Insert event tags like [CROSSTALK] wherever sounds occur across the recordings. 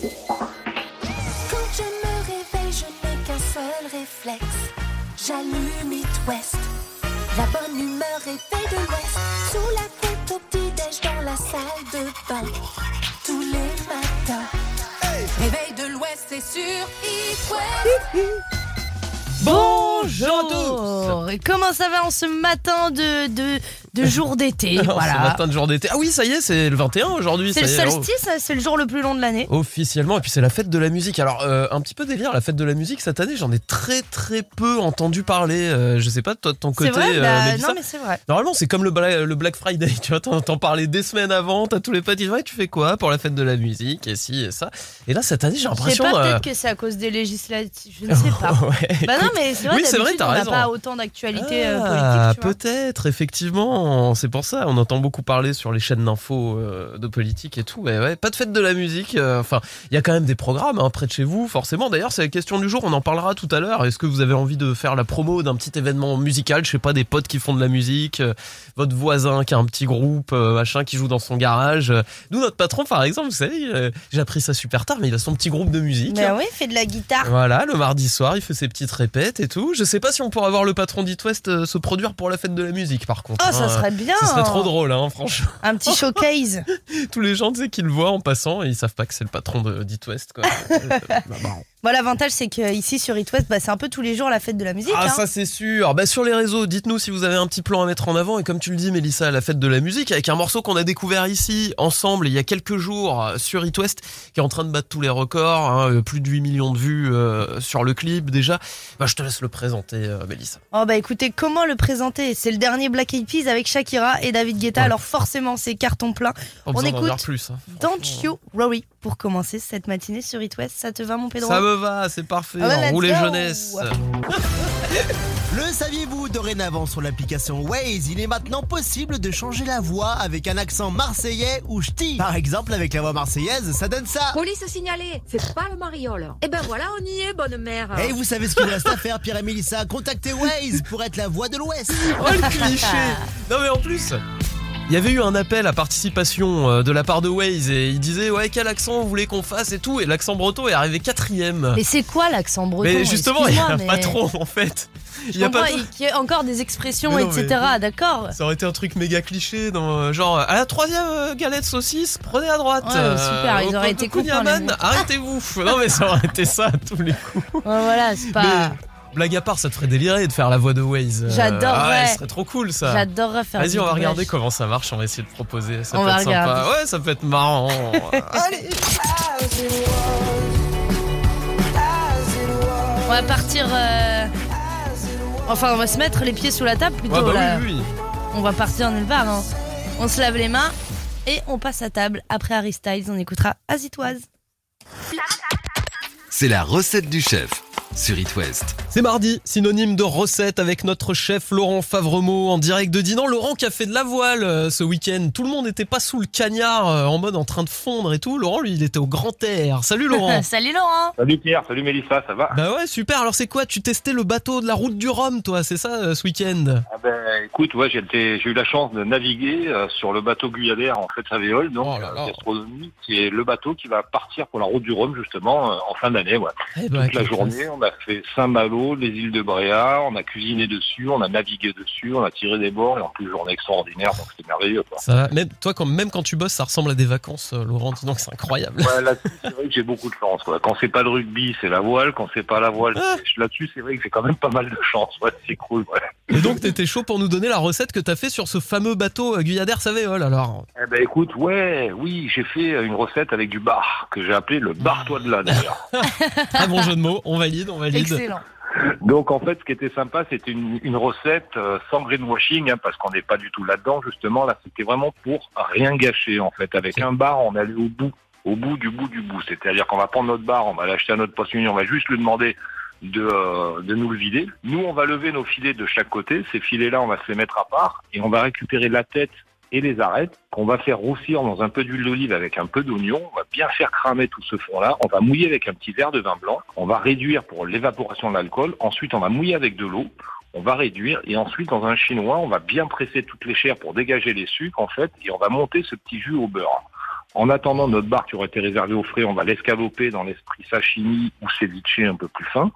Quand je me réveille, je n'ai qu'un seul réflexe. J'allume It West. La bonne humeur est faite de l'Ouest. Sous la couette au petit-déj dans la salle de bain. Tous les matins. Réveil de l'Ouest, c'est sur It West. Bonjour Et comment ça va en ce matin de, de, de jour d'été [LAUGHS] Voilà. Ce matin de jour d'été. Ah oui, ça y est, c'est le 21 aujourd'hui. C'est le solstice, c'est le jour le plus long de l'année. Officiellement, et puis c'est la fête de la musique. Alors, euh, un petit peu délire, la fête de la musique cette année, j'en ai très très peu entendu parler. Euh, je sais pas, toi de ton C'est côté, vrai euh, bah, Non mais c'est vrai. Normalement, c'est comme le, Bla- le Black Friday, [LAUGHS] tu vois, t'en parlais des semaines avant, t'as tous les potes, disent ouais, tu fais quoi pour la fête de la musique, et ci et ça. Et là, cette année, j'ai Je sais l'impression. pas, euh, peut-être que c'est à cause des législatives, je ne sais pas. [LAUGHS] ouais, bah non mais c'est vrai, oui, c'est vrai, t'as on n'a raison. pas autant d'actualité euh, Ah, politique, peut-être, effectivement. C'est pour ça, on entend beaucoup parler sur les chaînes d'infos euh, de politique et tout. Mais ouais, pas de fête de la musique. euh, Enfin, il y a quand même des programmes hein, près de chez vous, forcément. D'ailleurs, c'est la question du jour. On en parlera tout à l'heure. Est-ce que vous avez envie de faire la promo d'un petit événement musical? Je sais pas, des potes qui font de la musique, euh, votre voisin qui a un petit groupe, euh, machin, qui joue dans son garage. Nous, notre patron, par exemple, vous savez, j'ai appris ça super tard, mais il a son petit groupe de musique. Mais oui, fait de la guitare. Voilà, le mardi soir, il fait ses petites répètes et tout. Je sais pas si on pourra voir le patron d'It West se produire pour la fête de la musique, par contre. Oh, ça hein. Serait bien. Ce serait trop drôle, hein, franchement. Un petit showcase. [LAUGHS] Tous les gens, tu sais, qui le voient en passant et ils savent pas que c'est le patron de d'It West, quoi. [LAUGHS] Euh, bah, marrant. Bon, l'avantage, c'est qu'ici sur It West, bah, c'est un peu tous les jours la fête de la musique. Ah, hein. ça c'est sûr. Bah, sur les réseaux, dites-nous si vous avez un petit plan à mettre en avant. Et comme tu le dis, Mélissa, la fête de la musique, avec un morceau qu'on a découvert ici, ensemble, il y a quelques jours, euh, sur It West, qui est en train de battre tous les records. hein, euh, plus de 8 millions de vues euh, sur le clip déjà. Bah, je te laisse le présenter, euh, Mélissa. Oh bah écoutez, comment le présenter? C'est le dernier Black Eyed Peas avec Shakira et David Guetta, Ouais. alors forcément c'est carton plein. Pas On écoute plus. hein. Don't You Worry pour commencer cette matinée sur It West. Ça te va mon Pedro Ça me va, c'est parfait. Ah ouais, jeunesse. [LAUGHS] Le saviez-vous dorénavant sur l'application Waze, il est maintenant possible de changer la voix avec un accent marseillais ou ch'ti? Par exemple, avec la voix marseillaise, ça donne ça. Police signalée, c'est pas le mariole. Eh ben voilà, on y est, bonne mère. Et vous savez ce qu'il vous reste à faire, Pierre et Mélissa Contactez Waze pour être la voix de l'Ouest. Oh le cliché Non mais en plus il y avait eu un appel à participation euh, de la part de Waze et il disait ouais quel accent vous voulez qu'on fasse et tout et l'accent breton est arrivé quatrième. Mais c'est quoi l'accent breton Mais justement il y a mais patron en fait. Il y a pas il- y encore des expressions, non, etc. D'accord. ça aurait été un truc méga cliché dans euh, genre à la troisième euh, galette saucisse prenez à droite. Ouais, super, ils au auraient été cool, arrêtez-vous. [LAUGHS] non mais ça aurait été ça à tous les coups. Ouais, voilà, c'est pas. Mais blague à part ça te ferait délirer de faire la voix de Waze. Euh, J'adorerais. ah ouais, ce serait trop cool ça. J'adorerais faire Vas-y, on va regarder comment ça marche. On va essayer de proposer. Ça On peut va être sympa. regarder. Ouais, ça peut être marrant. [LAUGHS] Allez. On va partir. euh, Enfin, on va se mettre les pieds sous la table plutôt. Ouais, bah là. oui, oui. On va partir nulle part. hein. On se lave les mains et on passe à table. Après Harry Styles, on écoutera Azitoise. C'est la recette du chef sur It West. C'est mardi, synonyme de recette avec notre chef Laurent Favremont en direct de Dinan. Laurent qui a fait de la voile euh, ce week-end. Tout le monde n'était pas sous le cagnard euh, en mode en train de fondre et tout. Laurent, lui, il était au grand air. Salut Laurent. [LAUGHS] Salut Laurent Salut Pierre, salut Mélissa, ça va? Bah ouais, super. Alors c'est quoi? Tu testais le bateau de la route du Rhum, toi, c'est ça, euh, ce week-end? Ah ben, Écoute, ouais, j'ai eu la chance de naviguer sur le bateau Guyadère en fait Savéole, donc Oh là là. gastronomie, qui est le bateau qui va partir pour la route du Rhum justement en fin d'année. Ouais. Eh ben, Toute la journée, on a fait Saint-Malo, les îles de Bréa, on a cuisiné dessus, on a navigué dessus, on a tiré des bords et en plus journée extraordinaire, donc c'était merveilleux. Quoi. Ça va. Même toi, quand, même quand tu bosses, ça ressemble à des vacances, euh, Laurent. Donc c'est incroyable. Ouais, là-dessus, c'est vrai que j'ai beaucoup de chance. Quoi. Quand c'est pas le rugby, c'est la voile. Quand c'est pas la voile, Ah. c'est- là-dessus, c'est vrai que j'ai quand même pas mal de chance. Ouais, c'est cool. Ouais. Et donc t'étais chaud pour nous donner la recette que t'as fait sur ce fameux bateau euh, Guyadère Savéole. Alors. Eh ben écoute, ouais, oui, j'ai fait une recette avec du bar que j'ai appelé le bar-toi de là d'ailleurs. [LAUGHS] Ah bon jeu de mots. On valide, on valide. Excellent. Donc en fait, ce qui était sympa, c'était une, une recette euh, sans greenwashing, hein, parce qu'on n'est pas du tout là-dedans. Justement, là, c'était vraiment pour rien gâcher en fait. Avec un bar, on allait au bout, au bout du bout du bout. C'est-à-dire qu'on va prendre notre bar, on va l'acheter à notre poissonnier, on va juste lui demander de, euh, de nous le vider. Nous, on va lever nos filets de chaque côté. Ces filets-là, on va se les mettre à part et on va récupérer la tête et les arêtes qu'on va faire roussir dans un peu d'huile d'olive avec un peu d'oignon. On va bien faire cramer tout ce fond-là. On va mouiller avec un petit verre de vin blanc. On va réduire pour l'évaporation de l'alcool. Ensuite, on va mouiller avec de l'eau. On va réduire et ensuite dans un chinois, on va bien presser toutes les chairs pour dégager les sucres en fait et on va monter ce petit jus au beurre. En attendant notre bar qui aurait été réservé au frais, on va l'escaloper dans l'esprit sashimi ou ceviche un peu plus fin.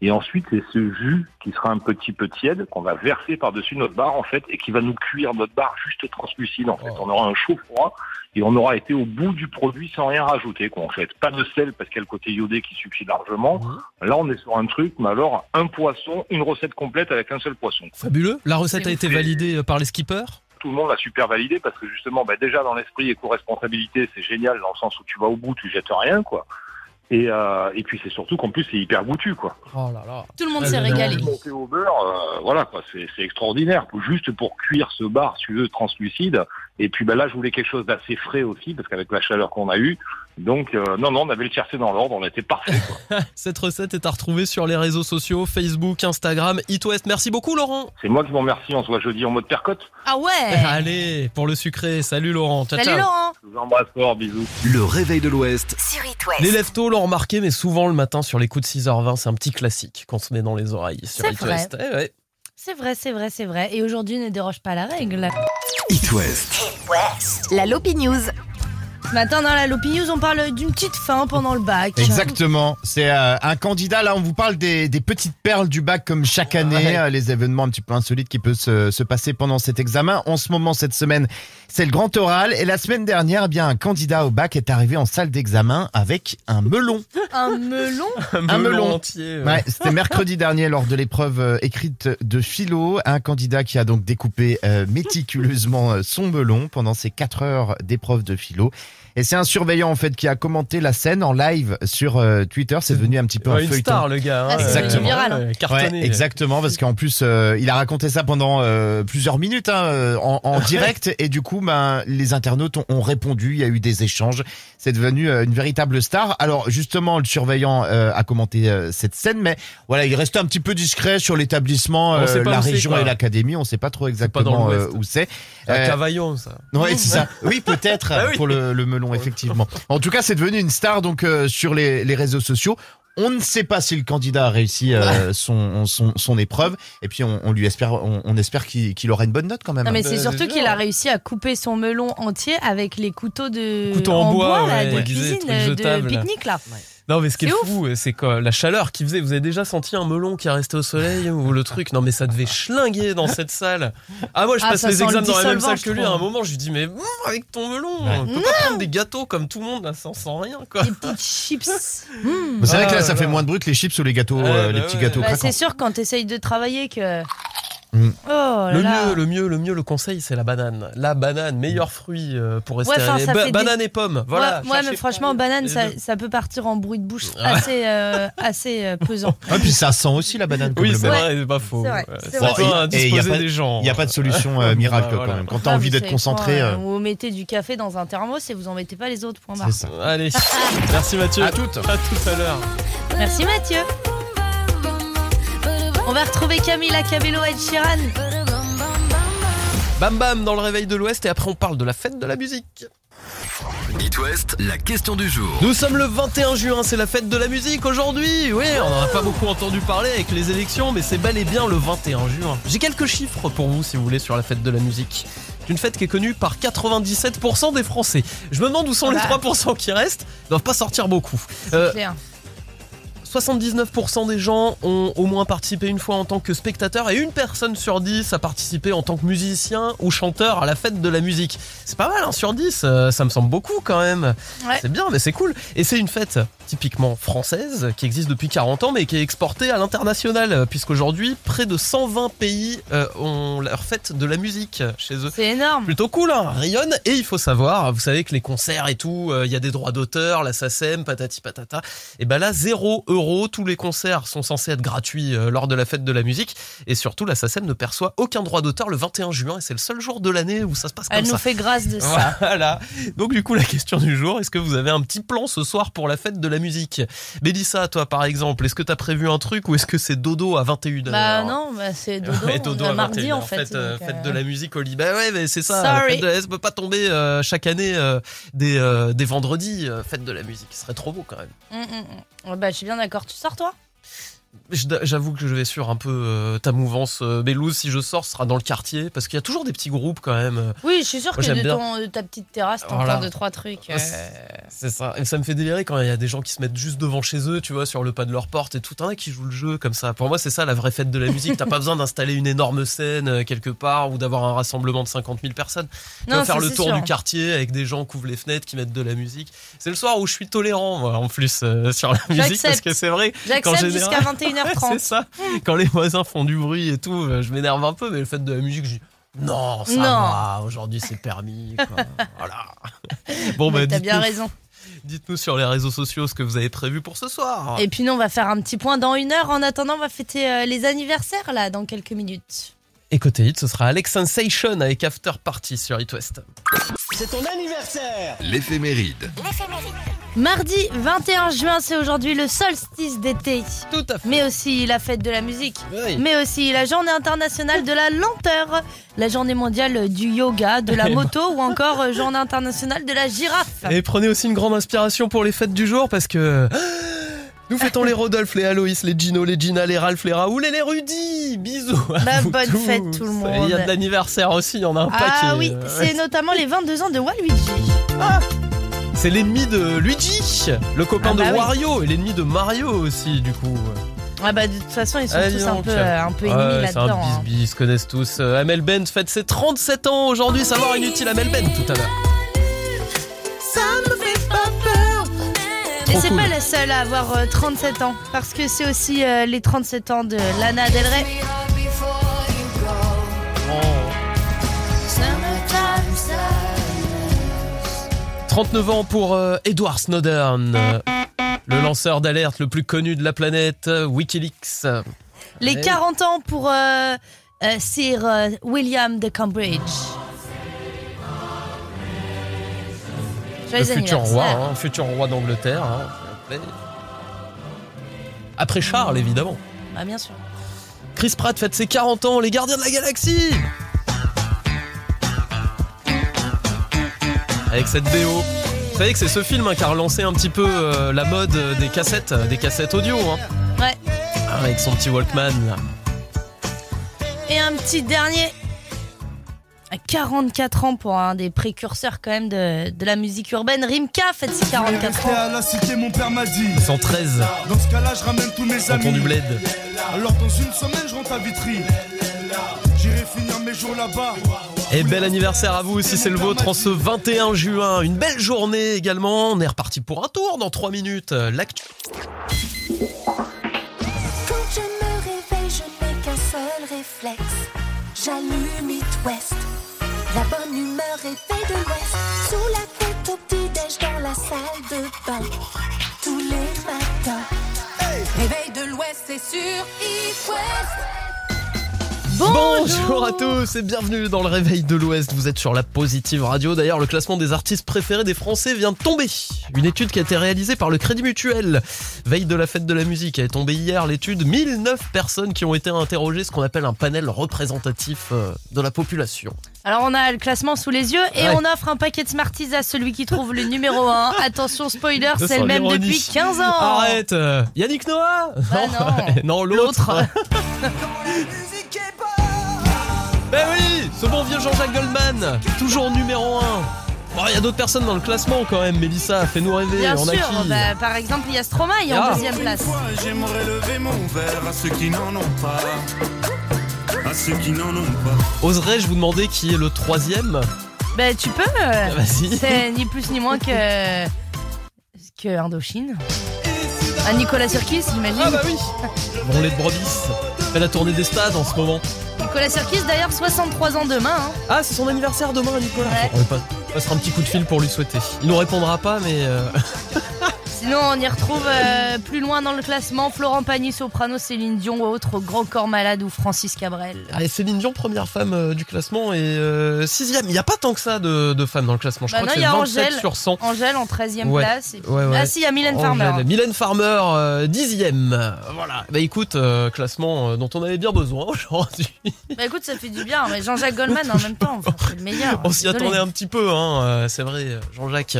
Et ensuite, c'est ce jus qui sera un petit peu tiède qu'on va verser par-dessus notre bar en fait et qui va nous cuire notre bar juste translucide en fait. On aura un chaud froid et on aura été au bout du produit sans rien rajouter quoi en fait. Pas de sel parce qu'il y a le côté iodé qui suffit largement. Là, on est sur un truc, mais alors un poisson, une recette complète avec un seul poisson. Fabuleux. La recette a été validée euh, par les skippers? Tout le monde l'a super validé parce que justement, bah, déjà dans l'esprit éco-responsabilité, c'est génial dans le sens où tu vas au bout, tu jettes rien quoi. Et, euh, et puis c'est surtout qu'en plus c'est hyper goûtu quoi. Oh là là. Tout le monde Ah, s'est régalé. Monté au beurre, euh, voilà quoi, c'est c'est extraordinaire. Juste pour cuire ce bar, si tu veux, translucide. Et puis bah, là, je voulais quelque chose d'assez frais aussi, parce qu'avec la chaleur qu'on a eue, donc euh, non, non, on avait le tiercé dans l'ordre, on était parfait. Quoi. [LAUGHS] Cette recette est à retrouver sur les réseaux sociaux Facebook, Instagram, It West. Merci beaucoup Laurent. C'est moi qui vous remercie, on se voit jeudi en mode percotte. Ah ouais [LAUGHS] Allez, pour le sucré. Salut Laurent. Ciao, Salut ciao. Laurent Je vous embrasse fort, bisous. Le réveil de l'Ouest Sur It West. Les lève-tôt l'ont remarqué, mais souvent le matin sur les coups de 6h20, c'est un petit classique qu'on se met dans les oreilles sur C'est It vrai. West. Eh ouais. C'est vrai, c'est vrai, c'est vrai. Et aujourd'hui ne déroge pas à la règle. It West. La Lopi News. Ce matin dans la Lopi News, on parle d'une petite fin pendant le bac. Exactement. C'est euh, un candidat. Là, on vous parle des, des petites perles du bac comme chaque année, Ouais. euh, les événements un petit peu insolites qui peuvent se, se passer pendant cet examen. En ce moment, cette semaine, c'est le grand oral. Et la semaine dernière, eh bien, un candidat au bac est arrivé en salle d'examen avec un melon. [LAUGHS] Un melon [LAUGHS] Un melon. entier. ouais. Ouais, c'était mercredi dernier lors de l'épreuve euh, écrite de philo. Un candidat qui a donc découpé euh, méticuleusement euh, son melon pendant ses quatre heures d'épreuve de philo. Et c'est un surveillant en fait qui a commenté la scène en live sur euh, Twitter. C'est devenu un petit peu Ouais, un une feuilleton. star le gars. Ah, hein. c'est Exactement. viral, hein. Ouais, cartonné. Ouais, exactement, parce qu'en plus, euh, il a raconté ça pendant euh, plusieurs minutes hein, en, en direct, et du coup, ben, les internautes ont, ont répondu. Il y a eu des échanges. C'est devenu euh, une véritable star. Alors, justement, le surveillant euh, a commenté euh, cette scène, mais voilà, il restait un petit peu discret sur l'établissement, euh, la région et l'académie. On sait pas trop exactement euh, où c'est. À Euh, Cavaillon, ça. Ouais, c'est ça. [LAUGHS] Oui, peut-être Ah oui. pour le, le melon, effectivement. En tout cas, c'est devenu une star donc euh, sur les, les réseaux sociaux. On ne sait pas si le candidat a réussi euh, son, son, son épreuve, et puis on, on lui espère, on, on espère qu'il qu'il aura une bonne note quand même. Non mais Bah, c'est c'est surtout qu'il a réussi à couper son melon entier avec les couteaux de Couteaux en bois, là, ouais, de cuisine, euh, de là. pique-nique là. Non, mais ce qui est, C'est fou, c'est quoi la chaleur qu'il faisait. Vous avez déjà senti un melon qui est resté au soleil ou le truc? Non, mais ça devait schlinguer dans cette salle. Ah, moi, je Ah, passe ça les le examens dans la même salle que lui. À un moment, je lui dis, mais mmh, avec ton melon, Ouais. on peut pas prendre des gâteaux comme tout le monde, là, sans, sans rien, quoi. Des petites chips. [LAUGHS] Mmh. Mais C'est vrai que Ah là, ça là fait moins de bruit que les chips ou les gâteaux, Ouais, euh, bah les petits ouais. gâteaux Bah, c'est sûr quand t'essayes de travailler que. Mm. Oh là Le là. mieux, le mieux, le mieux, le conseil, c'est la banane. La banane, meilleur fruit euh, pour rester. Ouais, Ba- des- banane et pomme, voilà. ouais, mais franchement, banane, ça, ça peut partir en bruit de bouche Ouais. assez, euh, assez euh, pesant. Ah, puis ça sent aussi la banane. comme Oui, c'est vrai, c'est pas faux. C'est vrai, ça vrai. Bon, et- et y a indisposer pas- des gens. Il n'y a pas de solution euh, miracle Bah, voilà. quand même. Quand t'as Ah, envie vous d'être concentré. quoi, euh, Vous mettez du café dans un thermos et vous en mettez pas les autres. Point barre. ça. Allez, [LAUGHS] merci Mathieu. À toutes. À tout à l'heure. Merci Mathieu. On va retrouver Camila Cabello et Sheeran. Bam bam dans le réveil de l'Ouest et après on parle de la fête de la musique. It West, la question du jour. Nous sommes le 21 juin, c'est la fête de la musique aujourd'hui. Oui, on n'en a pas beaucoup entendu parler avec les élections, mais c'est bel et bien le 21 juin. J'ai quelques chiffres pour vous si vous voulez sur la fête de la musique. C'est une fête qui est connue par 97% des Français. Je me demande où sont les Bah. 3% qui restent. Ils doivent pas sortir beaucoup. Euh. 79% des gens ont au moins participé une fois en tant que spectateur et une personne sur 10 a participé en tant que musicien ou chanteur à la fête de la musique. C'est pas mal, hein, sur 10, euh, ça me semble beaucoup quand même. Ouais. C'est bien, mais c'est cool. Et c'est une fête typiquement française qui existe depuis 40 ans mais qui est exportée à l'international euh, puisqu'aujourd'hui près de 120 pays euh, ont leur fête de la musique chez eux. C'est énorme. Plutôt cool, hein, rayonne. Et il faut savoir, vous savez que les concerts et tout, euh, il y a des droits d'auteur, la SACEM, patati patata. Et ben là, 0 euros. Tous les concerts sont censés être gratuits euh, lors de la fête de la musique. Et surtout, la SACEM ne perçoit aucun droit d'auteur le 21 juin. Et c'est le seul jour de l'année où ça se passe comme Elle ça. nous fait grâce de ça. [LAUGHS] Voilà. Donc du coup, la question du jour, est-ce que vous avez un petit plan ce soir pour la fête de la musique? Mélissa, toi par exemple, est-ce que t'as prévu un truc ou est-ce que c'est dodo à 21h Bah non, bah c'est [LAUGHS] dodo. Ouais, dodo on a à mardi 21h, en fait. Fête, euh, fête euh, de la musique au Liban. Ouais, mais c'est ça. la Sorry. fête de la- Ça peut pas tomber euh, chaque année euh, des, des vendredis, fête de la musique. Ce serait trop beau quand même. hum, hum, Ouais, Bah je suis bien d'accord. Tu sors toi? J'avoue que je vais sur un peu euh, ta mouvance euh, Bélouse. Si je sors, ce sera dans le quartier parce qu'il y a toujours des petits groupes quand même. Oui, je suis sûr que de, ton, ta petite terrasse, t'entends voilà. deux trois trucs. Ah, euh... C'est ça. Et ça me fait délirer quand il y a des gens qui se mettent juste devant chez eux, tu vois, sur le pas de leur porte et tout un qui jouent le jeu comme ça. Pour moi, c'est ça la vraie fête de la musique. T'as pas [LAUGHS] besoin d'installer une énorme scène euh, quelque part ou d'avoir un rassemblement de 50 000 personnes. Tu vas faire le tour du quartier avec des gens qui ouvrent les fenêtres, qui mettent de la musique. C'est le soir où je suis tolérant moi, en plus euh, sur la musique parce que c'est vrai. J'accepte jusqu'à 21h c'est ça. Quand les voisins font du bruit et tout, euh, je m'énerve un peu, mais le fait de la musique, je dis non, ça va, aujourd'hui c'est permis. [LAUGHS] Voilà. Bon, mais bah, T'as bien raison. Dites-nous sur les réseaux sociaux ce que vous avez prévu pour ce soir. Et puis nous, on va faire un petit point dans une heure. En attendant, on va fêter euh, les anniversaires là dans quelques minutes. Et côté hit, ce sera Alex Sensation avec After Party sur It West. C'est ton anniversaire L'éphéméride. L'éphéméride. Mardi 21 juin, c'est aujourd'hui le solstice d'été. Tout à fait. Mais aussi la fête de la musique. Oui. Mais aussi la journée internationale de la lenteur, la journée mondiale du yoga, de la Et moto ou encore euh, journée internationale de la girafe. Et prenez aussi une grande inspiration pour les fêtes du jour parce que [GASPS] nous fêtons les Rodolphe, les Aloïs, les Gino, les Gina, les Ralph, les Raoul et les Rudy. Bisous. à Bah, bonne tous. fête, tout le Et Il y a monde. de l'anniversaire aussi, il y en a un paquet. Ah oui, c'est notamment les 22 ans de Waluigi. C'est l'ennemi de Luigi, le copain Ah bah de oui. Wario et l'ennemi de Mario aussi, du coup. Ah bah de toute façon, ils sont Allez, tous un peu, euh, un peu ennemis Ouais, c'est un là-dedans. hein. bisbis, ils se connaissent tous. Euh, Amel Bent fête ses 37 ans aujourd'hui, savoir inutile Amel Bent tout à l'heure. Et Trop c'est cool. pas la seule à avoir euh, 37 ans, parce que c'est aussi euh, les 37 ans de Lana Del Rey. 39 ans pour euh, Edward Snowden, euh, le lanceur d'alerte le plus connu de la planète, euh, Wikileaks. Les Ouais. 40 ans pour Sir William de Cambridge. Le futur roi, hein, futur roi d'Angleterre. hein. Après Charles, évidemment. Bah, bien sûr. Chris Pratt fête ses 40 ans, les gardiens de la galaxie Avec cette BO. Vous savez que c'est ce film hein, qui a relancé un petit peu euh, la mode des cassettes, euh, des cassettes audio, hein. Ouais. Ah, avec son petit Walkman là. Et un petit dernier. À 44 ans pour un des précurseurs quand même de, de la musique urbaine. Rimka fête ses 44 ans. à la cité, mon père m'a dit. 113, Dans ce cas-là, je ramène tous mes canton du amis. Bled. Alors dans une semaine, je rentre à Vitry. J'irai finir mes jours là-bas. Et bel anniversaire à vous si c'est le vôtre en ce 21 juin. Une belle journée également. On est reparti pour un tour dans 3 minutes. L'actu. Quand je me réveille, je n'ai qu'un seul réflexe. J'allume It West. La bonne humeur est de l'Ouest. Sous la tête au petit-déj dans la salle de bain. Tous les matins. Réveil de l'Ouest, c'est sur It West. Bonjour à tous et bienvenue dans le réveil de l'Ouest. Vous êtes sur la Positive Radio. D'ailleurs, le classement des artistes préférés des Français vient de tomber. Une étude qui a été réalisée par le Crédit Mutuel. Veille de la fête de la musique. Elle est tombée hier l'étude. 1009 personnes qui ont été interrogées, ce qu'on appelle un panel représentatif euh, de la population. Alors on a le classement sous les yeux et Ouais. on offre un paquet de Smarties à celui qui trouve le numéro 1. [LAUGHS] Attention spoiler, c'est le même depuis 15 ans. Arrête euh, Yannick Noah Bah non. non [LAUGHS] l'autre. [LAUGHS] Ben oui, ce bon vieux Jean-Jacques Goldman, toujours numéro 1. Bon, il y a d'autres personnes dans le classement quand même. Mélissa, fais-nous rêver. Bien on a sûr, qui? bah, par exemple il y a Stromae en Ah. deuxième place. J'aimerais lever mon verre à ceux qui n'en ont pas? À ceux qui n'en ont pas. Oserais-je vous demander qui est le troisième? Bah tu peux. Vas-y. C'est ni plus ni moins que que Indochine. À Nicolas Sirkis, j'imagine. Ah bah oui Branlée de brebis. Fait la tournée des stades en ce moment. Nicolas Sirkis d'ailleurs 63 ans demain. hein. Ah, c'est son anniversaire demain, Nicolas. Ouais. On va pas- passera un petit coup de fil pour lui souhaiter. Il nous répondra pas, mais euh, [LAUGHS] Sinon on y retrouve euh, plus loin dans le classement Florent Pagny, Soprano, Céline Dion ou autre Grand Corps Malade ou Francis Cabrel. allez, Céline Dion, première femme euh, du classement et euh, sixième. Il n'y a pas tant que ça de, de femmes dans le classement. Je Bah crois non, que il y c'est a 27 Angèle. sur 100. Angèle en 13e Ouais. place. et puis- Ouais, ouais. Ah si, il y a Mylène Farmer. Mylène Farmer, euh, dixième. Voilà. Bah écoute, classement dont on avait bien besoin [LAUGHS] aujourd'hui. Bah écoute, ça fait du bien. Mais Jean-Jacques Goldman en même temps, enfin, c'est le meilleur. On s'y Désolé. attendait un petit peu, hein. c'est vrai, Jean-Jacques.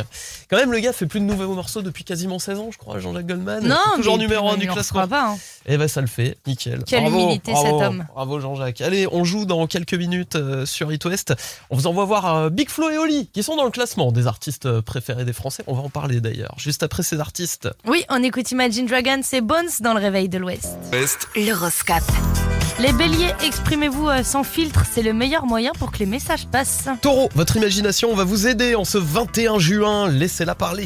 Quand même, le gars fait plus de nouveaux morceaux depuis quasiment seulement 16 ans, je crois, Jean-Jacques Goldman. Non, toujours numéro 1 il du en classement. pas, hein. Eh ben ça le fait, nickel. Quelle bravo, humilité, bravo, cet homme. Bravo Jean-Jacques. Allez, on joue dans quelques minutes euh, sur It West. On vous envoie voir euh, Big Flo et Oli qui sont dans le classement des artistes euh, préférés des Français. On va en parler d'ailleurs. Juste après ces artistes. Oui, on écoute Imagine Dragons et Bones dans le réveil de l'Ouest. West, L'horoscope. Les béliers, exprimez-vous euh, sans filtre, c'est le meilleur moyen pour que les messages passent. Taureau, votre imagination va vous aider en ce 21 juin. Laissez-la parler.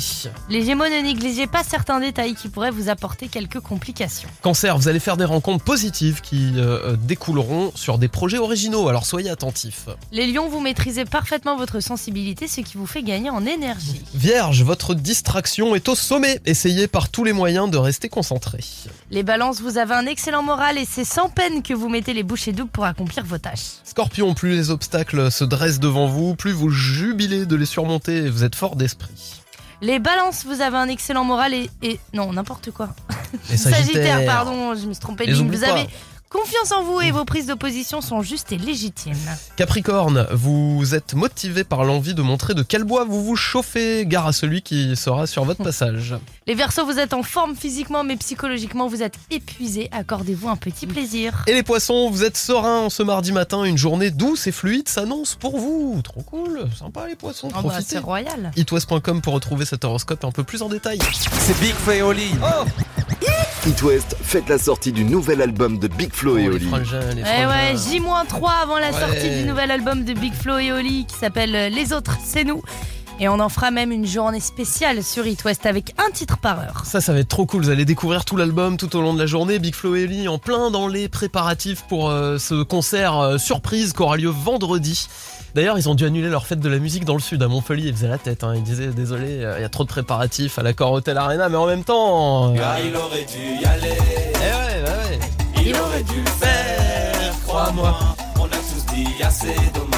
Les gémeaux, ne pas certains détails qui pourraient vous apporter quelques complications. Cancer, vous allez faire des rencontres positives qui euh, euh, découleront sur des projets originaux. Alors soyez attentifs. Les lions, vous maîtrisez parfaitement votre sensibilité, ce qui vous fait gagner en énergie. Vierge, votre distraction est au sommet. Essayez par tous les moyens de rester concentré. Les balances, vous avez un excellent moral et c'est sans peine que vous mettez les bouchées doubles pour accomplir vos tâches. Scorpion, plus les obstacles se dressent devant vous, plus vous jubilez de les surmonter et vous êtes fort d'esprit. Les balances, vous avez un excellent moral et... et- non, n'importe quoi. Les [LAUGHS] Sagittaire, pardon, je me suis trompé de ligne. Vous avez confiance en vous et vos prises d'opposition sont justes et légitimes. Capricorne, vous êtes motivé par l'envie de montrer de quel bois vous vous chauffez. Gare à celui qui sera sur votre passage. [LAUGHS] Les Verseaux, vous êtes en forme physiquement, mais psychologiquement, vous êtes épuisé. Accordez-vous un petit plaisir. Et les poissons, vous êtes serein en ce mardi matin. Une journée douce et fluide s'annonce pour vous. Trop cool, sympa les poissons. Oh bah, Profitez. c'est royal. itwest.com pour retrouver cet horoscope un peu plus en détail. C'est Big et Oli. It West fête la sortie du nouvel album de Big Flo et Oh, les Oli. frangins, les Eh ouais, frangins. J-3 avant la Ouais. sortie du nouvel album de Big Flo et Oli qui s'appelle euh, Les Autres, c'est nous. Et on en fera même une journée spéciale sur It West avec un titre par heure. Ça, ça va être trop cool. Vous allez découvrir tout l'album tout au long de la journée. Big Flo et Oli en plein dans les préparatifs pour euh, ce concert euh, surprise qui aura lieu vendredi. D'ailleurs, ils ont dû annuler leur fête de la musique dans le sud. À Montpellier, ils faisaient la tête. hein. Ils disaient désolé, euh, il y a trop de préparatifs à l'accord Hotel Arena, mais en même temps. euh, Ah, il aurait dû y aller. eh ouais, bah ouais. Il aurait dû le faire, crois-moi. On a tous dit assez dommage,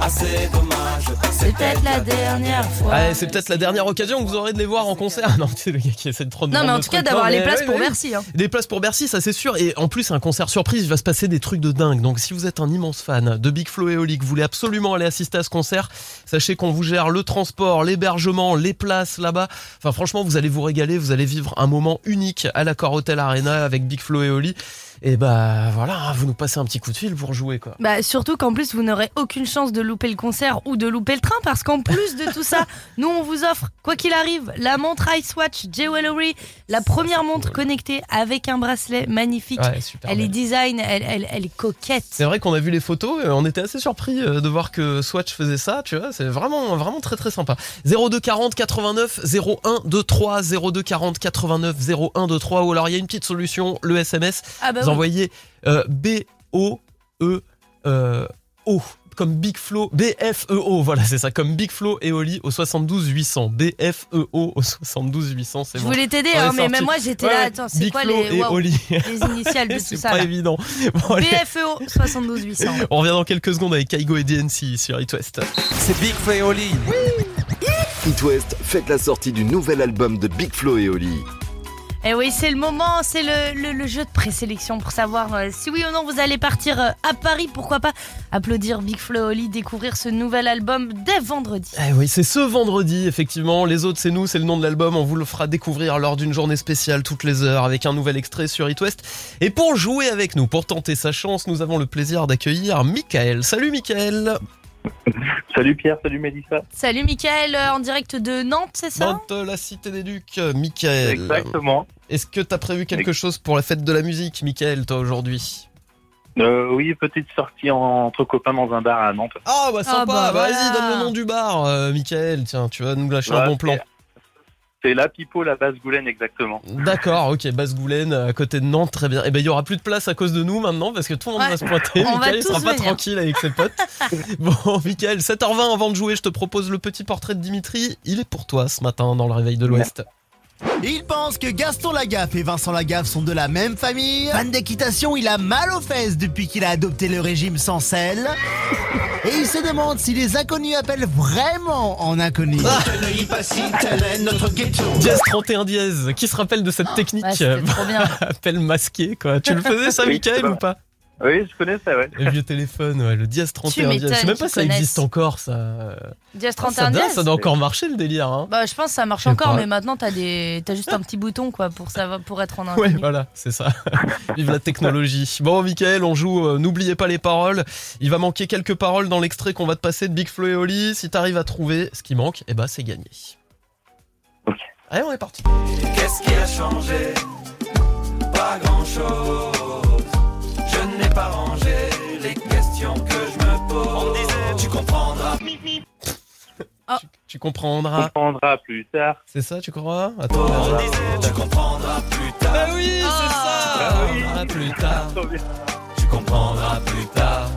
assez dommage. C'est peut-être la dernière fois. Ouais, c'est peut-être la dernière occasion que vous aurez de les voir en concert. [LAUGHS] Non, c'est le gars qui essaie de trop de Non, mais en tout cas, d'avoir les places ouais, pour ouais. Bercy. hein. Des places pour Bercy, ça c'est sûr. Et en plus, un concert surprise, il va se passer des trucs de dingue. Donc, si vous êtes un immense fan de Big Flo et Oli, que vous voulez absolument aller assister à ce concert, sachez qu'on vous gère le transport, l'hébergement, les places là-bas. Enfin, franchement, vous allez vous régaler. Vous allez vivre un moment unique à l'accord Hotel Arena avec Big Flo et Oli. Et bah voilà, vous nous passez un petit coup de fil pour jouer quoi. Bah, surtout qu'en plus, vous n'aurez aucune chance de louper le concert ou de louper le train parce qu'en plus de tout ça, [LAUGHS] nous, on vous offre, quoi qu'il arrive, la montre Icewatch Jewelry, la première montre connectée avec un bracelet magnifique. Ouais, super. Elle est design, elle, elle, elle est coquette. C'est vrai qu'on a vu les photos, et on était assez surpris euh, de voir que Swatch faisait ça, tu vois, c'est vraiment vraiment très très sympa. 02 40 89 01 23 02 40 89 01 23 ou alors il y a une petite solution, le SMS, Ah bah vous oui. envoyez euh, B O E euh, O comme Big Flow, BFEO, voilà, c'est ça, comme Big Flow et Oli au 72 800. BFEO au 72 800, c'est Je bon. voulais t'aider, hein, mais même moi, j'étais Ouais, là. Attends, c'est Big quoi Flo les, et Oli. les initiales de [LAUGHS] tout C'est ça pas là évident. Bon. BFEO 72 800. On revient dans quelques secondes avec Kaigo et DNC sur It West. C'est Big Flo et Oli. It West fête la sortie du nouvel album de Big Flo et Oli. Et Eh oui, c'est le moment, c'est le, le- le jeu de présélection pour savoir euh, si oui ou non vous allez partir euh, à Paris. Pourquoi pas applaudir Big Flo et Oli, découvrir ce nouvel album dès vendredi. Eh oui, c'est ce vendredi, effectivement. Les autres, c'est nous, c'est le nom de l'album. On vous le fera découvrir lors d'une journée spéciale toutes les heures avec un nouvel extrait sur It West. Et pour jouer avec nous, pour tenter sa chance, nous avons le plaisir d'accueillir Michael. Salut Michael [LAUGHS] Salut Pierre, salut Mélissa. Salut Mickaël, euh, en direct de Nantes, c'est ça? Nantes, la cité des Ducs. Michael, Exactement. Est-ce que t'as prévu quelque chose pour la fête de la musique, Michael, toi, aujourd'hui? Euh, oui, petite sortie en- entre copains dans un bar à Nantes. Ah bah sympa, bah, vas-y, voilà. donne le nom du bar, euh, Michael. Tiens, tu vas nous lâcher un Ouais, bon plan. c'est- la Pipo, la basse Goulaine, exactement. D'accord, ok, Basse-Goulaine, à côté de Nantes, très bien. Et ben il y aura plus de place à cause de nous maintenant parce que tout le monde Ouais. va se pointer. [LAUGHS] On va Michael il sera pas tranquille avec ses potes. [LAUGHS] bon, Michael, 7h20 avant de jouer, je te propose le petit portrait de Dimitri. Il est pour toi ce matin dans le réveil de l'Ouest. Il pense que Gaston Lagaffe et Vincent Lagaffe sont de la même famille. Fan d'équitation, il a mal aux fesses depuis qu'il a adopté le régime sans sel. Et il se demande si les inconnus appellent vraiment en inconnu. Ah. Dièse 31 dièse, qui se rappelle de cette technique c'était trop bien. [LAUGHS] Appel masqué, quoi. Tu le faisais ça, Michael, ou pas? Oui, je connais ça, ouais. Le vieux téléphone, ouais, le Diaz 31 Tu Diaz. Je sais même pas si ça existe encore, ça. Diaz Ah, ça, 31 doit, Diaz ça doit encore marcher le délire, hein. Bah, je pense que ça marche encore, pas. mais maintenant t'as des, t'as juste un petit bouton quoi pour être en [LAUGHS] Ouais, inconnu. voilà, c'est ça. [LAUGHS] Vive la technologie. Bon, Michael, on joue. euh, N'oubliez pas les paroles. Il va manquer quelques paroles dans l'extrait qu'on va te passer de Big Flo et Oli. Si t'arrives à trouver ce qui manque, eh ben c'est gagné. Ok. Allez, on est parti. Qu'est-ce qui a changé? Pas grand chose. Je n'ai pas rangé les questions que je me pose. On disait, tu comprendras. Tu comprendras. comprendra plus tard. C'est ça, tu crois? Attends. On là. me disait, tu comprendras plus tard. Bah oui, c'est ça. Ah oui. Ah, plus tard. Tu comprendras plus tard.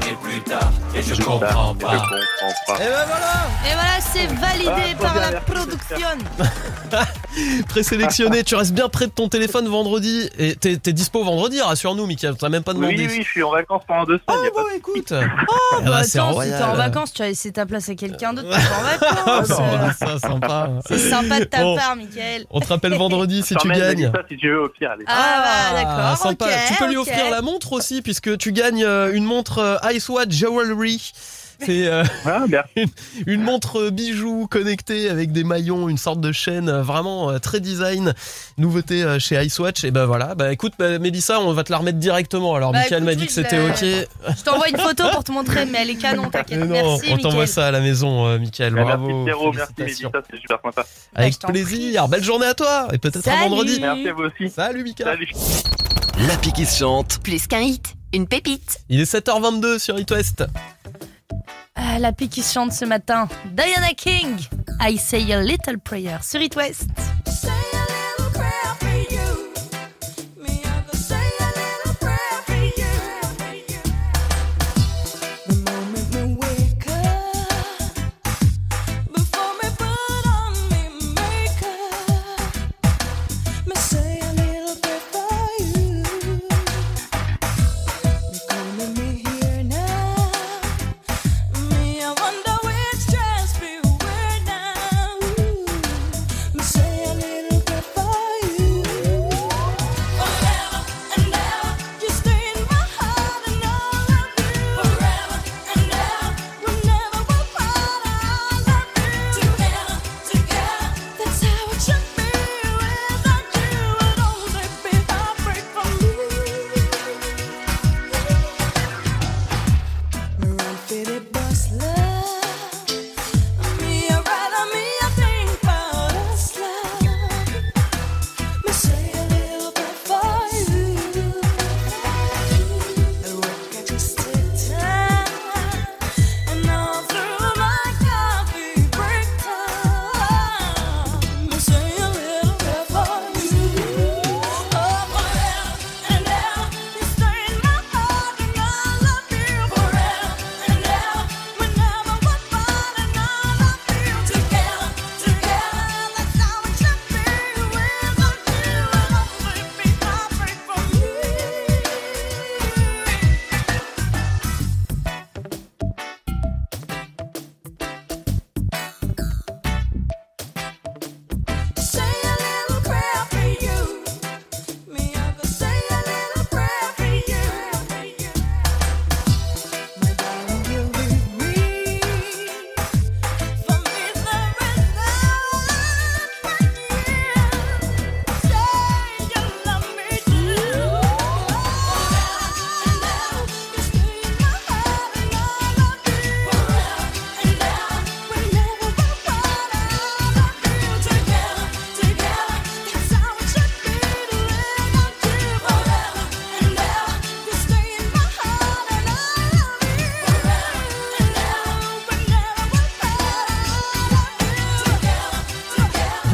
Mais on est plus tard. Et je comprends Je pas. comprends pas. Et ben voilà. Et voilà, c'est validé Ah, par trop la production. [LAUGHS] Présélectionné. tu restes bien près de ton téléphone vendredi. Et t'es t'es dispo vendredi, rassure-nous, Michael. T'as même pas demandé. Oui, oui, je suis en vacances pendant deux Oh, semaines. y a pas bon, écoute. [LAUGHS] Oh, bah c'est attends, si t'es en vacances, tu as laissé ta place à quelqu'un d'autre, t'es en [LAUGHS] Ah, vacances. non, ça, sympa. C'est sympa de ta Bon. part, Michael. On te rappelle vendredi si tu gagnes. Mélissa si tu veux au pire. Allez. Ah, bah, d'accord, sympa. ok, tu peux lui offrir la montre aussi puisque tu gagnes euh, une montre euh, Ice Watch Jewelry. C'est euh, Ah, bien. [LAUGHS] une montre bijou connectée avec des maillons, une sorte de chaîne euh, vraiment euh, très design. Nouveauté chez Icewatch. Et ben voilà. Bah écoute, bah, Mélissa, on va te la remettre directement. Alors Bah, Michael m'a dit que c'était ok. Je t'envoie une photo pour te montrer, mais elle est canon, t'inquiète. Merci, on t'envoie ça à la maison, euh, Michael. Merci Bravo. Pierrot, merci. Mélissa, c'est super sympa. Avec je t'en plaisir. Belle journée à toi et peut-être à Salut. vendredi. Merci à vous aussi. Salut Michael. Salut. L'appli qui se chante. Plus qu'un hit, une pépite. Il est 7h22 sur It West. Ah, la pique qui chante ce matin. Diana King. I say a little prayer sur It West.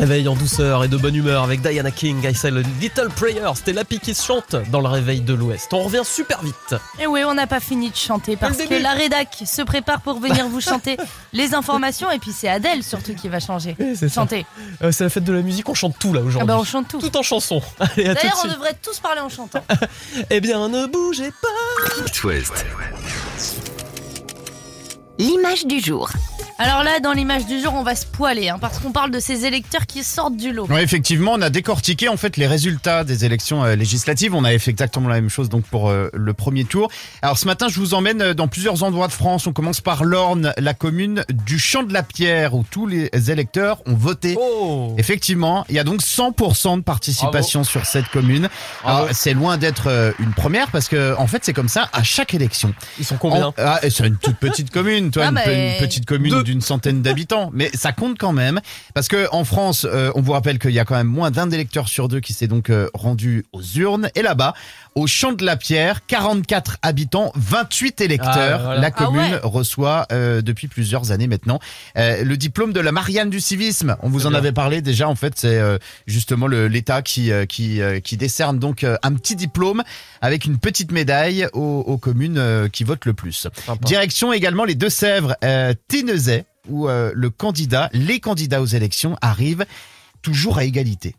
Réveil en douceur et de bonne humeur avec Diana King, I Say a Little Prayer. C'était la qui se chante dans le réveil de l'Ouest. On revient super vite. Et oui, on n'a pas fini de chanter parce que la rédac se prépare pour venir vous chanter [LAUGHS] les informations et puis c'est Adèle surtout qui va changer. Chanter. Euh, c'est la fête de la musique, on chante tout là Ah aujourd'hui. bah on chante tout. Tout en chanson. [LAUGHS] D'ailleurs, on devrait tous parler en chantant. [LAUGHS] Eh bien, ne bougez pas. West. L'image du jour. Alors là, dans l'image du jour, on va se poiler, hein, parce qu'on parle de ces électeurs qui sortent du lot. Ouais, effectivement, on a décortiqué en fait les résultats des élections euh, législatives. On avait fait exactement la même chose donc pour euh, le premier tour. Alors ce matin, je vous emmène euh, dans plusieurs endroits de France. On commence par l'Orne, la commune du Champ de la Pierre, où tous les électeurs ont voté. Oh Effectivement, il y a donc 100% de participation sur cette commune. Alors c'est loin d'être euh, une première parce que en fait c'est comme ça à chaque élection. Ils sont combien En- ah, C'est une toute petite commune, toi, Ah une, bah, pe- une petite commune d'une centaine d'habitants, mais ça compte quand même parce que en France, euh, on vous rappelle qu'il y a quand même moins d'un électeur sur deux qui s'est donc euh, rendu aux urnes. Et là-bas, au Champ de la Pierre, 44 habitants, 28 électeurs. Ah, voilà. La Ah commune ouais. reçoit euh, depuis plusieurs années maintenant euh, le diplôme de la Marianne du civisme. On vous en bien. avait parlé déjà. En fait, c'est euh, justement l'État qui euh, qui euh, qui décerne donc euh, un petit diplôme avec une petite médaille aux, aux communes euh, qui votent le plus. Sympa. Direction également les Deux-Sèvres, euh, Ténezay, où euh, le candidat, les candidats aux élections arrivent toujours à égalité.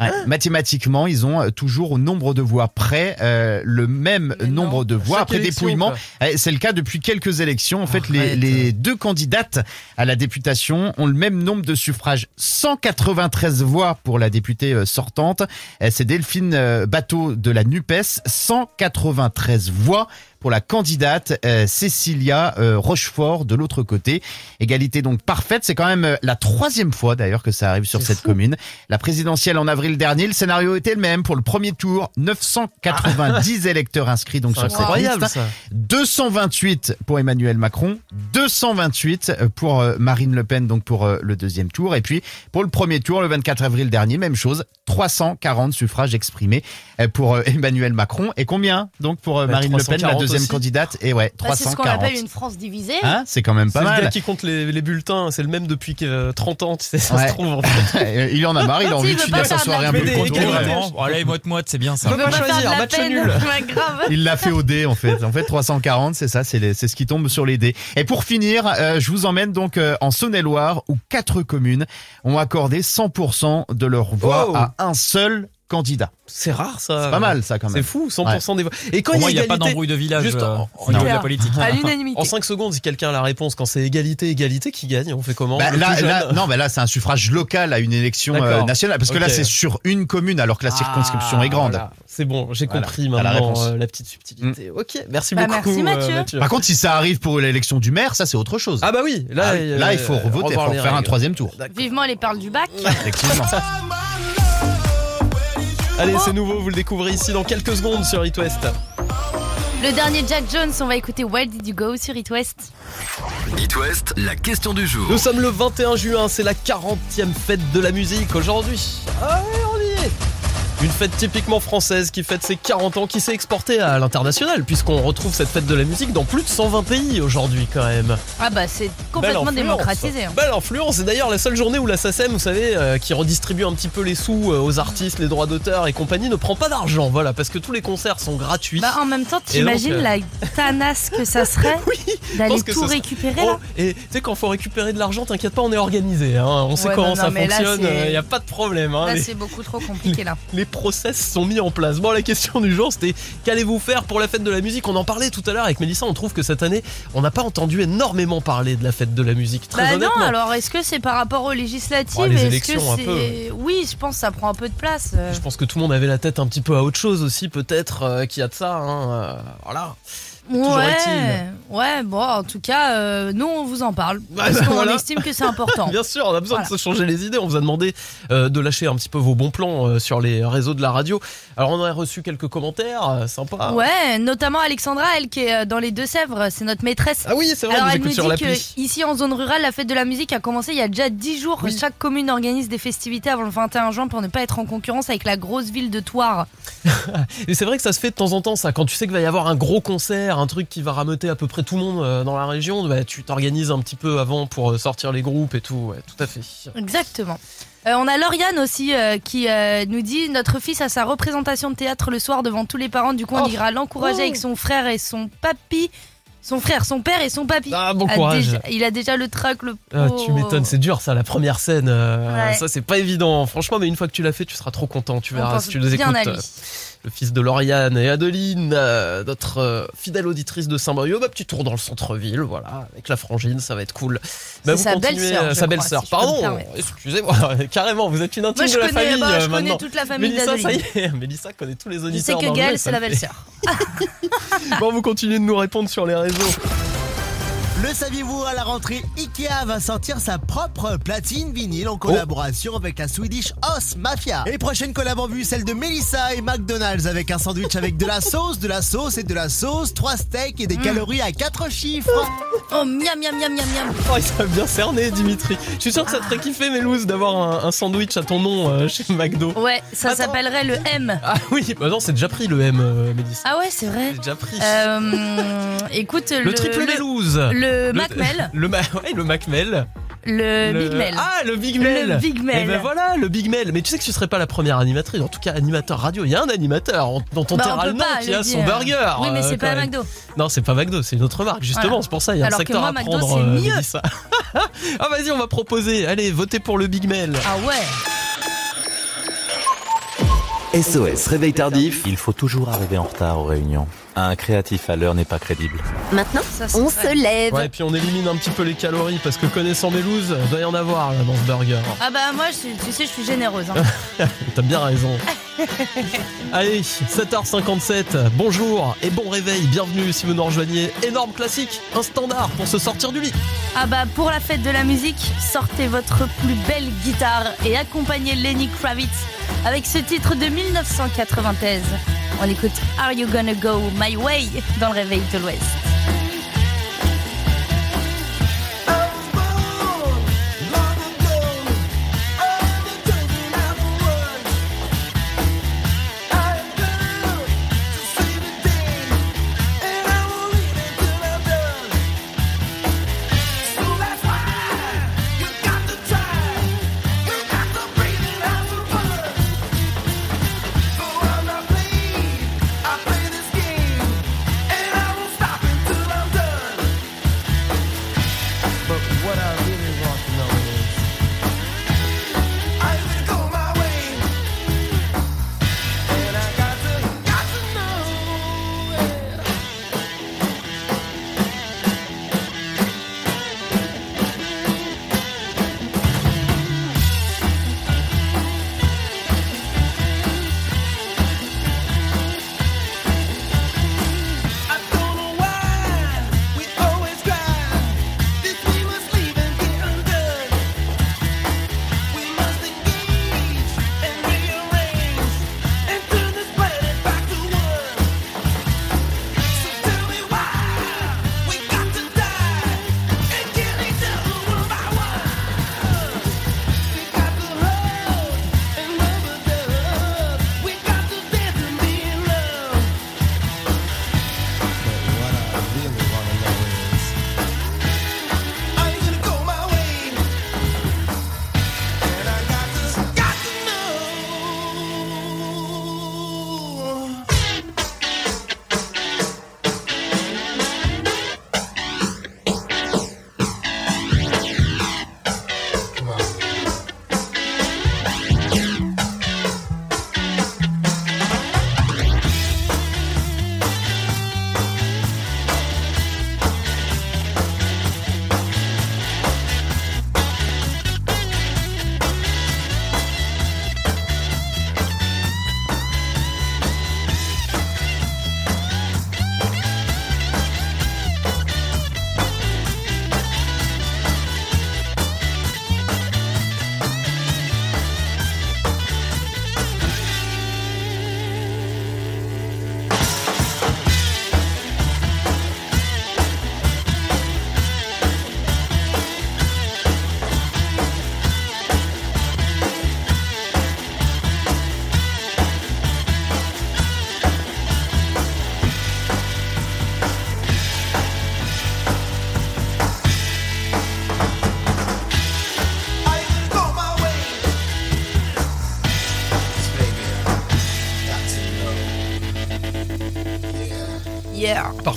Ouais, Ah. Mathématiquement, ils ont euh, toujours au nombre de voix près euh, le même Mais non. nombre de voix Chaque après élection, dépouillement. quoi. Eh, C'est le cas depuis quelques élections. En fait, les, les deux candidates à la députation ont le même nombre de suffrages. 193 voix pour la députée euh, sortante. Eh, C'est Delphine euh, Bateau de la NUPES. 193 voix pour la candidate euh, Cécilia euh, Rochefort de l'autre côté. Égalité donc parfaite. C'est quand même euh, la troisième fois d'ailleurs que ça arrive sur cette fou. commune. La présidentielle en avril dernier, le scénario était le même pour le premier tour. 990 électeurs inscrits donc sur cette liste. ça. 228 pour Emmanuel Macron, 228 pour euh, Marine Le Pen donc pour euh, le deuxième tour et puis pour le premier tour le 24 avril dernier même chose 340 suffrages exprimés euh, pour euh, [LAUGHS] Emmanuel Macron et combien donc pour euh, Bah, Marine Le Pen la 340 deuxième aussi. candidate et ouais Bah, c'est ce qu'on 340 appelle une France divisée. Hein, c'est quand même C'est pas le gars mal. qui compte les, les bulletins, c'est le même depuis que, euh, 30 ans, tu sais, ça Ouais. se trouve. En [LAUGHS] fait. il en a marre, il a envie il de finir sa soirée un peu des- Bon, allez, moite-moite, c'est bien ça. Pas choisir, nul. [LAUGHS] Il l'a fait au dé en fait. En fait 340 c'est ça, c'est c'est ce qui tombe sur les dés. Et pour finir, euh, je vous emmène donc euh, en Saône-et-Loire où quatre communes ont accordé 100% de leur voix Oh. à un seul candidat. C'est rare ça. C'est pas mal ça quand C'est même. fou, 100% des voix. Et quand Pour il a n'y a pas d'embrouille de village Juste euh, en- de la politique. À l'unanimité. en 5 secondes, si quelqu'un a la réponse, quand c'est égalité, égalité, qui gagne On fait comment Bah, là, non, mais là c'est un suffrage local à une élection euh, nationale parce que là c'est sur une commune alors que la circonscription Ah, est grande. voilà. C'est bon, j'ai Voilà. compris la maintenant réponse. euh, la petite subtilité. Ok, merci Bah, beaucoup. merci, euh, Mathieu. Par contre, si ça arrive pour l'élection du maire, ça c'est autre chose. ah bah oui, là, Ah là, il faut revoter, il faut faire un troisième tour. Vivement les perles du bac. Effectivement. [LAUGHS] Allez, c'est nouveau, vous le découvrez ici dans quelques secondes sur It West. Le dernier Jack Jones, on va écouter Where Did You Go sur It West. It West, la question du jour. Nous sommes le 21 juin, c'est la 40e fête de la musique aujourd'hui. Ah ouais, on y est Une fête typiquement française qui fête ses 40 ans, qui s'est exportée à l'international, puisqu'on retrouve cette fête de la musique dans plus de 120 pays aujourd'hui quand même. Ah bah c'est complètement démocratisé. hein. Belle influence, c'est d'ailleurs la seule journée où la SACEM, vous savez, euh, qui redistribue un petit peu les sous euh, aux artistes, les droits d'auteur et compagnie, ne prend pas d'argent, voilà, parce que tous les concerts sont gratuits. Bah en même temps, t'imagines euh, la tanasse que ça serait [LAUGHS] oui, d'aller tout serait- récupérer Oh, là et tu sais, quand faut récupérer de l'argent, t'inquiète pas, on est organisé. Hein. On sait Ouais, comment non, ça non, fonctionne, il n'y a pas de problème. Hein. Là les, c'est beaucoup trop compliqué là. [LAUGHS] les process sont mis en place. Bon, la question du jour, c'était qu'allez-vous faire pour la fête de la musique? On en parlait tout à l'heure avec Mélissa. On trouve que cette année, on n'a pas entendu énormément parler de la fête de la musique. Très Bah honnêtement. non, alors est-ce que c'est par rapport aux législatives? Oh, les Est-ce que élections, un c'est Oui, je pense que ça prend un peu de place. Je pense que tout le monde avait la tête un petit peu à autre chose aussi, peut-être, euh, qu'il y a de ça. Hein. euh, voilà. Ouais, ouais, bon, en tout cas, euh, nous on vous en parle Bah, parce qu'on voilà. estime que c'est important. [LAUGHS] Bien sûr, on a besoin Voilà. de se changer les idées. On vous a demandé euh, de lâcher un petit peu vos bons plans euh, sur les réseaux de la radio. Alors, on a reçu quelques commentaires sympas. Ouais, notamment Alexandra, elle qui est dans les Deux-Sèvres, c'est notre maîtresse. Ah oui, c'est vrai, Alors elle nous sur dit l'appli. que ici en zone rurale, la fête de la musique a commencé il y a déjà 10 jours. Chaque commune organise des festivités avant le 21 juin pour ne pas être en concurrence avec la grosse ville de Toire. [LAUGHS] Et c'est vrai que ça se fait de temps en temps, ça. Quand tu sais qu'il va y avoir un gros concert, un truc qui va rameuter à peu près tout le monde euh, dans la région, bah, tu t'organises un petit peu avant pour euh, sortir les groupes et tout. Ouais, tout à fait. Exactement. Euh, on a Lauriane aussi euh, qui euh, nous dit notre fils a sa représentation de théâtre le soir devant tous les parents. Du coup, on Oh. ira l'encourager Oh. avec son frère et son papy Son frère, son père et son papy. Ah, bon a courage. déjà- il a déjà le trac, le Ah, tu m'étonnes, c'est dur ça, la première scène. euh, Ouais. Ça, c'est pas évident. Franchement, mais une fois que tu l'as fait, tu seras trop content. Tu verras si tu nous bien écoutes. euh, Le fils de Lauriane et Adeline, euh, notre euh, fidèle auditrice de Saint-Brieuc, bah, petit tour dans le centre-ville, voilà, avec la frangine, ça va être cool. Bah, vous sa belle-sœur, Sa belle-sœur, si pardon, excusez-moi, [LAUGHS] carrément, vous êtes une intime Moi, je de la connais, famille bah, je connais maintenant. toute la famille Mélissa, ça y est, [LAUGHS] Mélissa connaît tous les Je sais auditeurs. que dans le Gaël, web, c'est la belle-sœur. [LAUGHS] Bon, vous continuez de nous répondre sur les réseaux. réseau. Le saviez-vous, à la rentrée, Ikea va sortir sa propre platine vinyle en collaboration avec la Swedish House Mafia. Et prochaine collab en vue, celle de Melissa et McDonald's avec un sandwich avec de la [LAUGHS] sauce, de la sauce et de la sauce, trois steaks et des calories à quatre chiffres. Oh, miam, miam, miam, miam, miam. Oh, il t'a bien cerné, Dimitri. Je suis sûr que ça te ferait kiffer, Mélouse, d'avoir un, un sandwich à ton nom euh, chez McDo. Ouais, ça s'appellerait le M. Ah oui, bah non, c'est déjà pris le M, euh, Mélissa. Ah ouais, c'est vrai. C'est déjà pris. Euh, [LAUGHS] écoute, le, le, triple Mélouse. Le, Macmel. [LAUGHS] Le, ouais, le Macmel. Le, Le- Big Mel. Ah, le Big Mel. Le Big Mel. Et ben voilà, le Big Mel. Mais tu sais que tu serais pas la première animatrice, en tout cas animateur radio. Il y a un animateur dans ton Bah, terrain peut allemand qui le a son dire. burger. Oui, mais euh, c'est pas même. McDo. Non, c'est pas McDo, c'est une autre marque. Justement, Voilà. c'est pour ça il y a Alors un que secteur moi, à McDo, prendre. c'est euh, mieux. Mélissa. [LAUGHS] ah vas-y, on va proposer. Allez, votez pour le Big Mel. Ah ouais. SOS Réveil Tardif. Il faut toujours arriver en retard aux réunions. Un créatif à l'heure n'est pas crédible. Maintenant, on se lève. Ouais, et puis on élimine un petit peu les calories parce que connaissant Mélouse, il doit y en avoir là, dans ce burger. Ah bah moi, je- tu sais, je suis généreuse. hein. [LAUGHS] T'as bien raison. [LAUGHS] [LAUGHS] Allez, 7h57, bonjour et bon réveil, bienvenue si vous nous rejoignez. Énorme classique, un standard pour se sortir du lit. Ah bah pour la fête de la musique, sortez votre plus belle guitare et accompagnez Lenny Kravitz avec ce titre de 1993. On écoute Are You Gonna Go My Way dans le réveil de l'Ouest.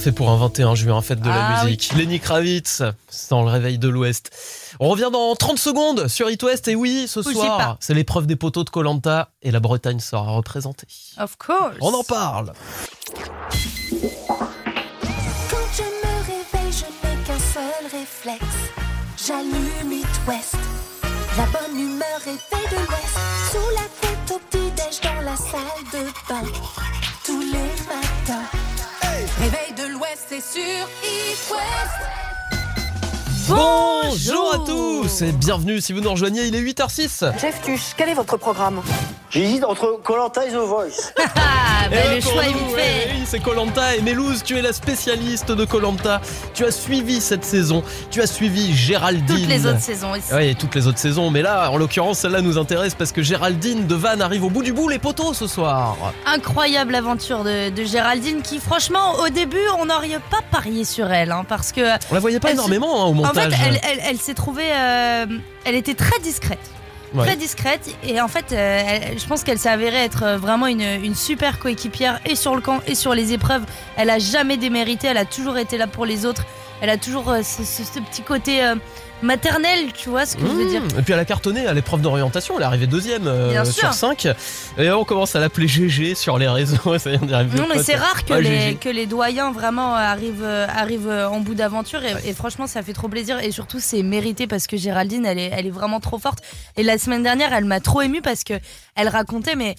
Parfait pour un 21 juin, fête de la Ah musique. Lenny Kravitz, dans le réveil de l'Ouest. On revient dans 30 secondes sur It West. Et oui, ce soir, c'est l'épreuve des poteaux de Colanta et la Bretagne sera représentée. Of course. On en parle. Quand je me réveille, je n'ai qu'un seul réflexe. J'allume It West. La bonne humeur est faite de l'Ouest. Sous la couette au petit-déj dans la salle de bain. Sur It West. Bonjour à tous et bienvenue si vous nous rejoignez, il est 8h06. Jeff Tuch, quel est votre programme? J'hésite entre Colanta et The Voice. [LAUGHS] Ah, bah, Et le choix est vite fait. oui, c'est Colanta et Mélouse, tu es la spécialiste de Colanta. Tu as suivi cette saison, tu as suivi Géraldine. Toutes les autres saisons aussi. Oui, toutes les autres saisons, mais là, en l'occurrence, celle-là nous intéresse parce que Géraldine de Vannes arrive au bout du bout, les poteaux ce soir. Incroyable aventure de, de Géraldine qui, franchement, au début, on n'aurait pas parié sur elle. hein, parce que. On la voyait pas se- énormément hein, au En montage. fait, elle, elle- elle s'est trouvée. euh, elle était très discrète. Très discrète. Et en fait, euh, je pense qu'elle s'est avérée être euh, vraiment une, une super coéquipière et sur le camp et sur les épreuves. Elle a jamais démérité. Elle a toujours été là pour les autres. Elle a toujours euh, ce, ce- ce petit côté euh, maternel, tu vois ce que je veux dire. Mmh. Et puis elle a cartonné à l'épreuve d'orientation, elle est arrivée deuxième euh, Bien sur. 5. Et on commence à l'appeler GG sur les réseaux. [LAUGHS] Ça y est, on dirait Non mais c'est rare que, les, GG. que les doyens vraiment arrivent, euh, arrivent euh, en bout d'aventure et, et franchement ça fait trop plaisir et surtout c'est mérité parce que Géraldine elle est, elle est vraiment trop forte et la semaine dernière elle m'a trop émue parce que elle racontait mais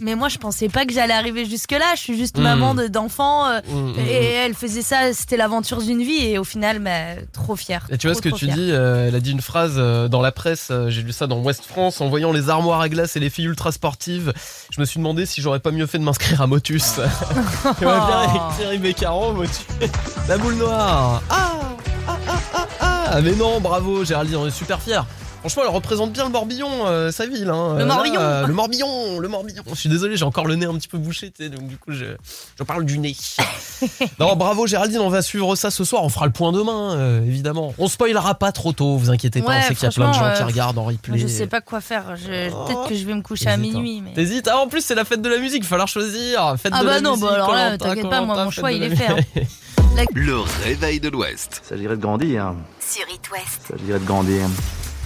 mais moi je pensais pas que j'allais arriver jusque là je suis juste maman de- d'enfants euh, Mm, mm, et elle faisait ça c'était l'aventure d'une vie et au final bah, trop fière Et tu vois ce que tu fière. dis, euh, elle a dit une phrase euh, dans la presse, j'ai lu ça dans West France, en voyant les armoires à glace et les filles ultra sportives, je me suis demandé si j'aurais pas mieux fait de m'inscrire à Motus. J'aimerais bien avec Thierry Beccaro, Motus. La boule noire. Ah, ah, ah, ah, ah. Mais non, bravo Géraldine, on est super fiers. Franchement, elle représente bien le Morbihan, euh, sa ville. Hein. Le Euh, là, Morbihan. euh, le Morbihan, le Morbihan. Je suis désolé, j'ai encore le nez un petit peu bouché, tu sais, donc du coup, je, je parle du nez. [LAUGHS] non, bravo Géraldine, on va suivre ça ce soir. On fera le point demain, euh, évidemment. On spoilera pas trop tôt, vous inquiétez pas. Ouais, on sait qu'il y a plein de gens qui regardent en replay. je sais pas quoi faire Je- peut-être que je vais me coucher à hein. minuit mais T'hésites Ah, en plus, c'est la fête de la musique, il va falloir choisir. Fête Ah de bah la non, musique, bah alors là, t'inquiète pas, moi, mon choix, il la est fait, musique. Le réveil de l'Ouest. Ça dirait de grandir. Sur It West. Ça dirait de grandir.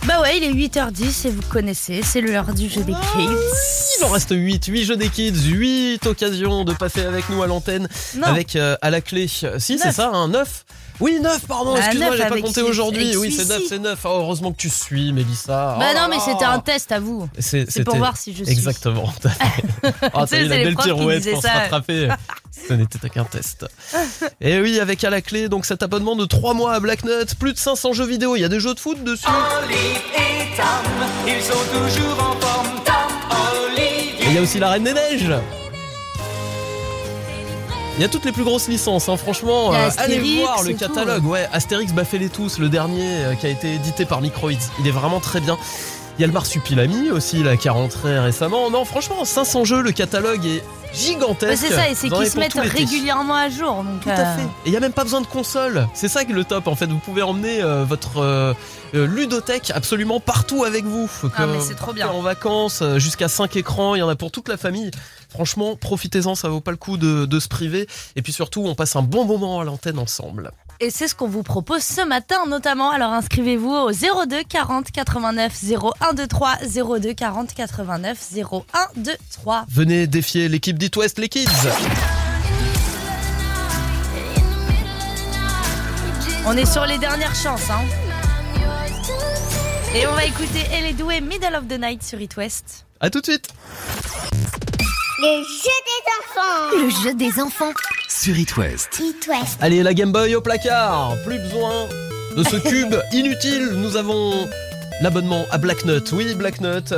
Bah ouais, il est 8h10 et vous connaissez, c'est l'heure du jeu des kids. Il en reste 8, 8 jeux des kids, 8 occasions de passer avec nous à l'antenne. Avec euh, à la clé, si c'est ça, un 9 Oui, 9, pardon, Ah, excuse-moi, j'ai pas compté aujourd'hui. Oui, c'est 9, celui-ci. c'est 9. heureusement que tu suis, Mélissa. Bah Oh non, mais c'était un test à vous. C'est pour voir si je suis. Exactement. [LAUGHS] t'as fait. Ah, sais, t'as eu la belle pirouette pour se rattraper. Ce n'était qu'un test. Et oui, avec à la clé, donc cet abonnement de 3 mois à Black Nut, plus de 500 jeux vidéo. Il y a des jeux de foot dessus. Olive et Tom, ils sont toujours en forme. Tom, Olive. Et il y a aussi la Reine des Neiges. Il y a toutes les plus grosses licences, hein, franchement. Euh, allez voir le et tout, catalogue. Ouais, Astérix Baffez-les tous, le dernier euh, qui a été édité par Microids. Il est vraiment très bien. Il y a le Marsupilami aussi, là, qui a rentré récemment. Non, franchement, 500 jeux, le catalogue est gigantesque. C'est ça, et c'est qu'ils se mettent régulièrement à jour. Donc, Tout à fait. Et il n'y a même pas besoin de console. C'est ça qui est le top en fait. Vous pouvez emmener euh, votre euh, euh, ludothèque absolument partout avec vous. Que Ah, mais c'est trop bien. En vacances, euh, jusqu'à 5 écrans, il y en a pour toute la famille. Franchement, profitez-en, ça vaut pas le coup de, de se priver. Et puis surtout, on passe un bon moment à l'antenne ensemble. Et c'est ce qu'on vous propose ce matin notamment. Alors inscrivez-vous au 02 40 89 0123 02 40 89 0123. Venez défier l'équipe d'It West, les kids. On est sur les dernières chances, hein. Et on va écouter Elle est douée Middle of the Night sur It West. À tout de suite. Le jeu des enfants. Le jeu des enfants. Sur It West. It West. Allez, la Game Boy au placard. Plus besoin de ce cube [LAUGHS] inutile. Nous avons l'abonnement à Black Nut. Oui, Black Nut.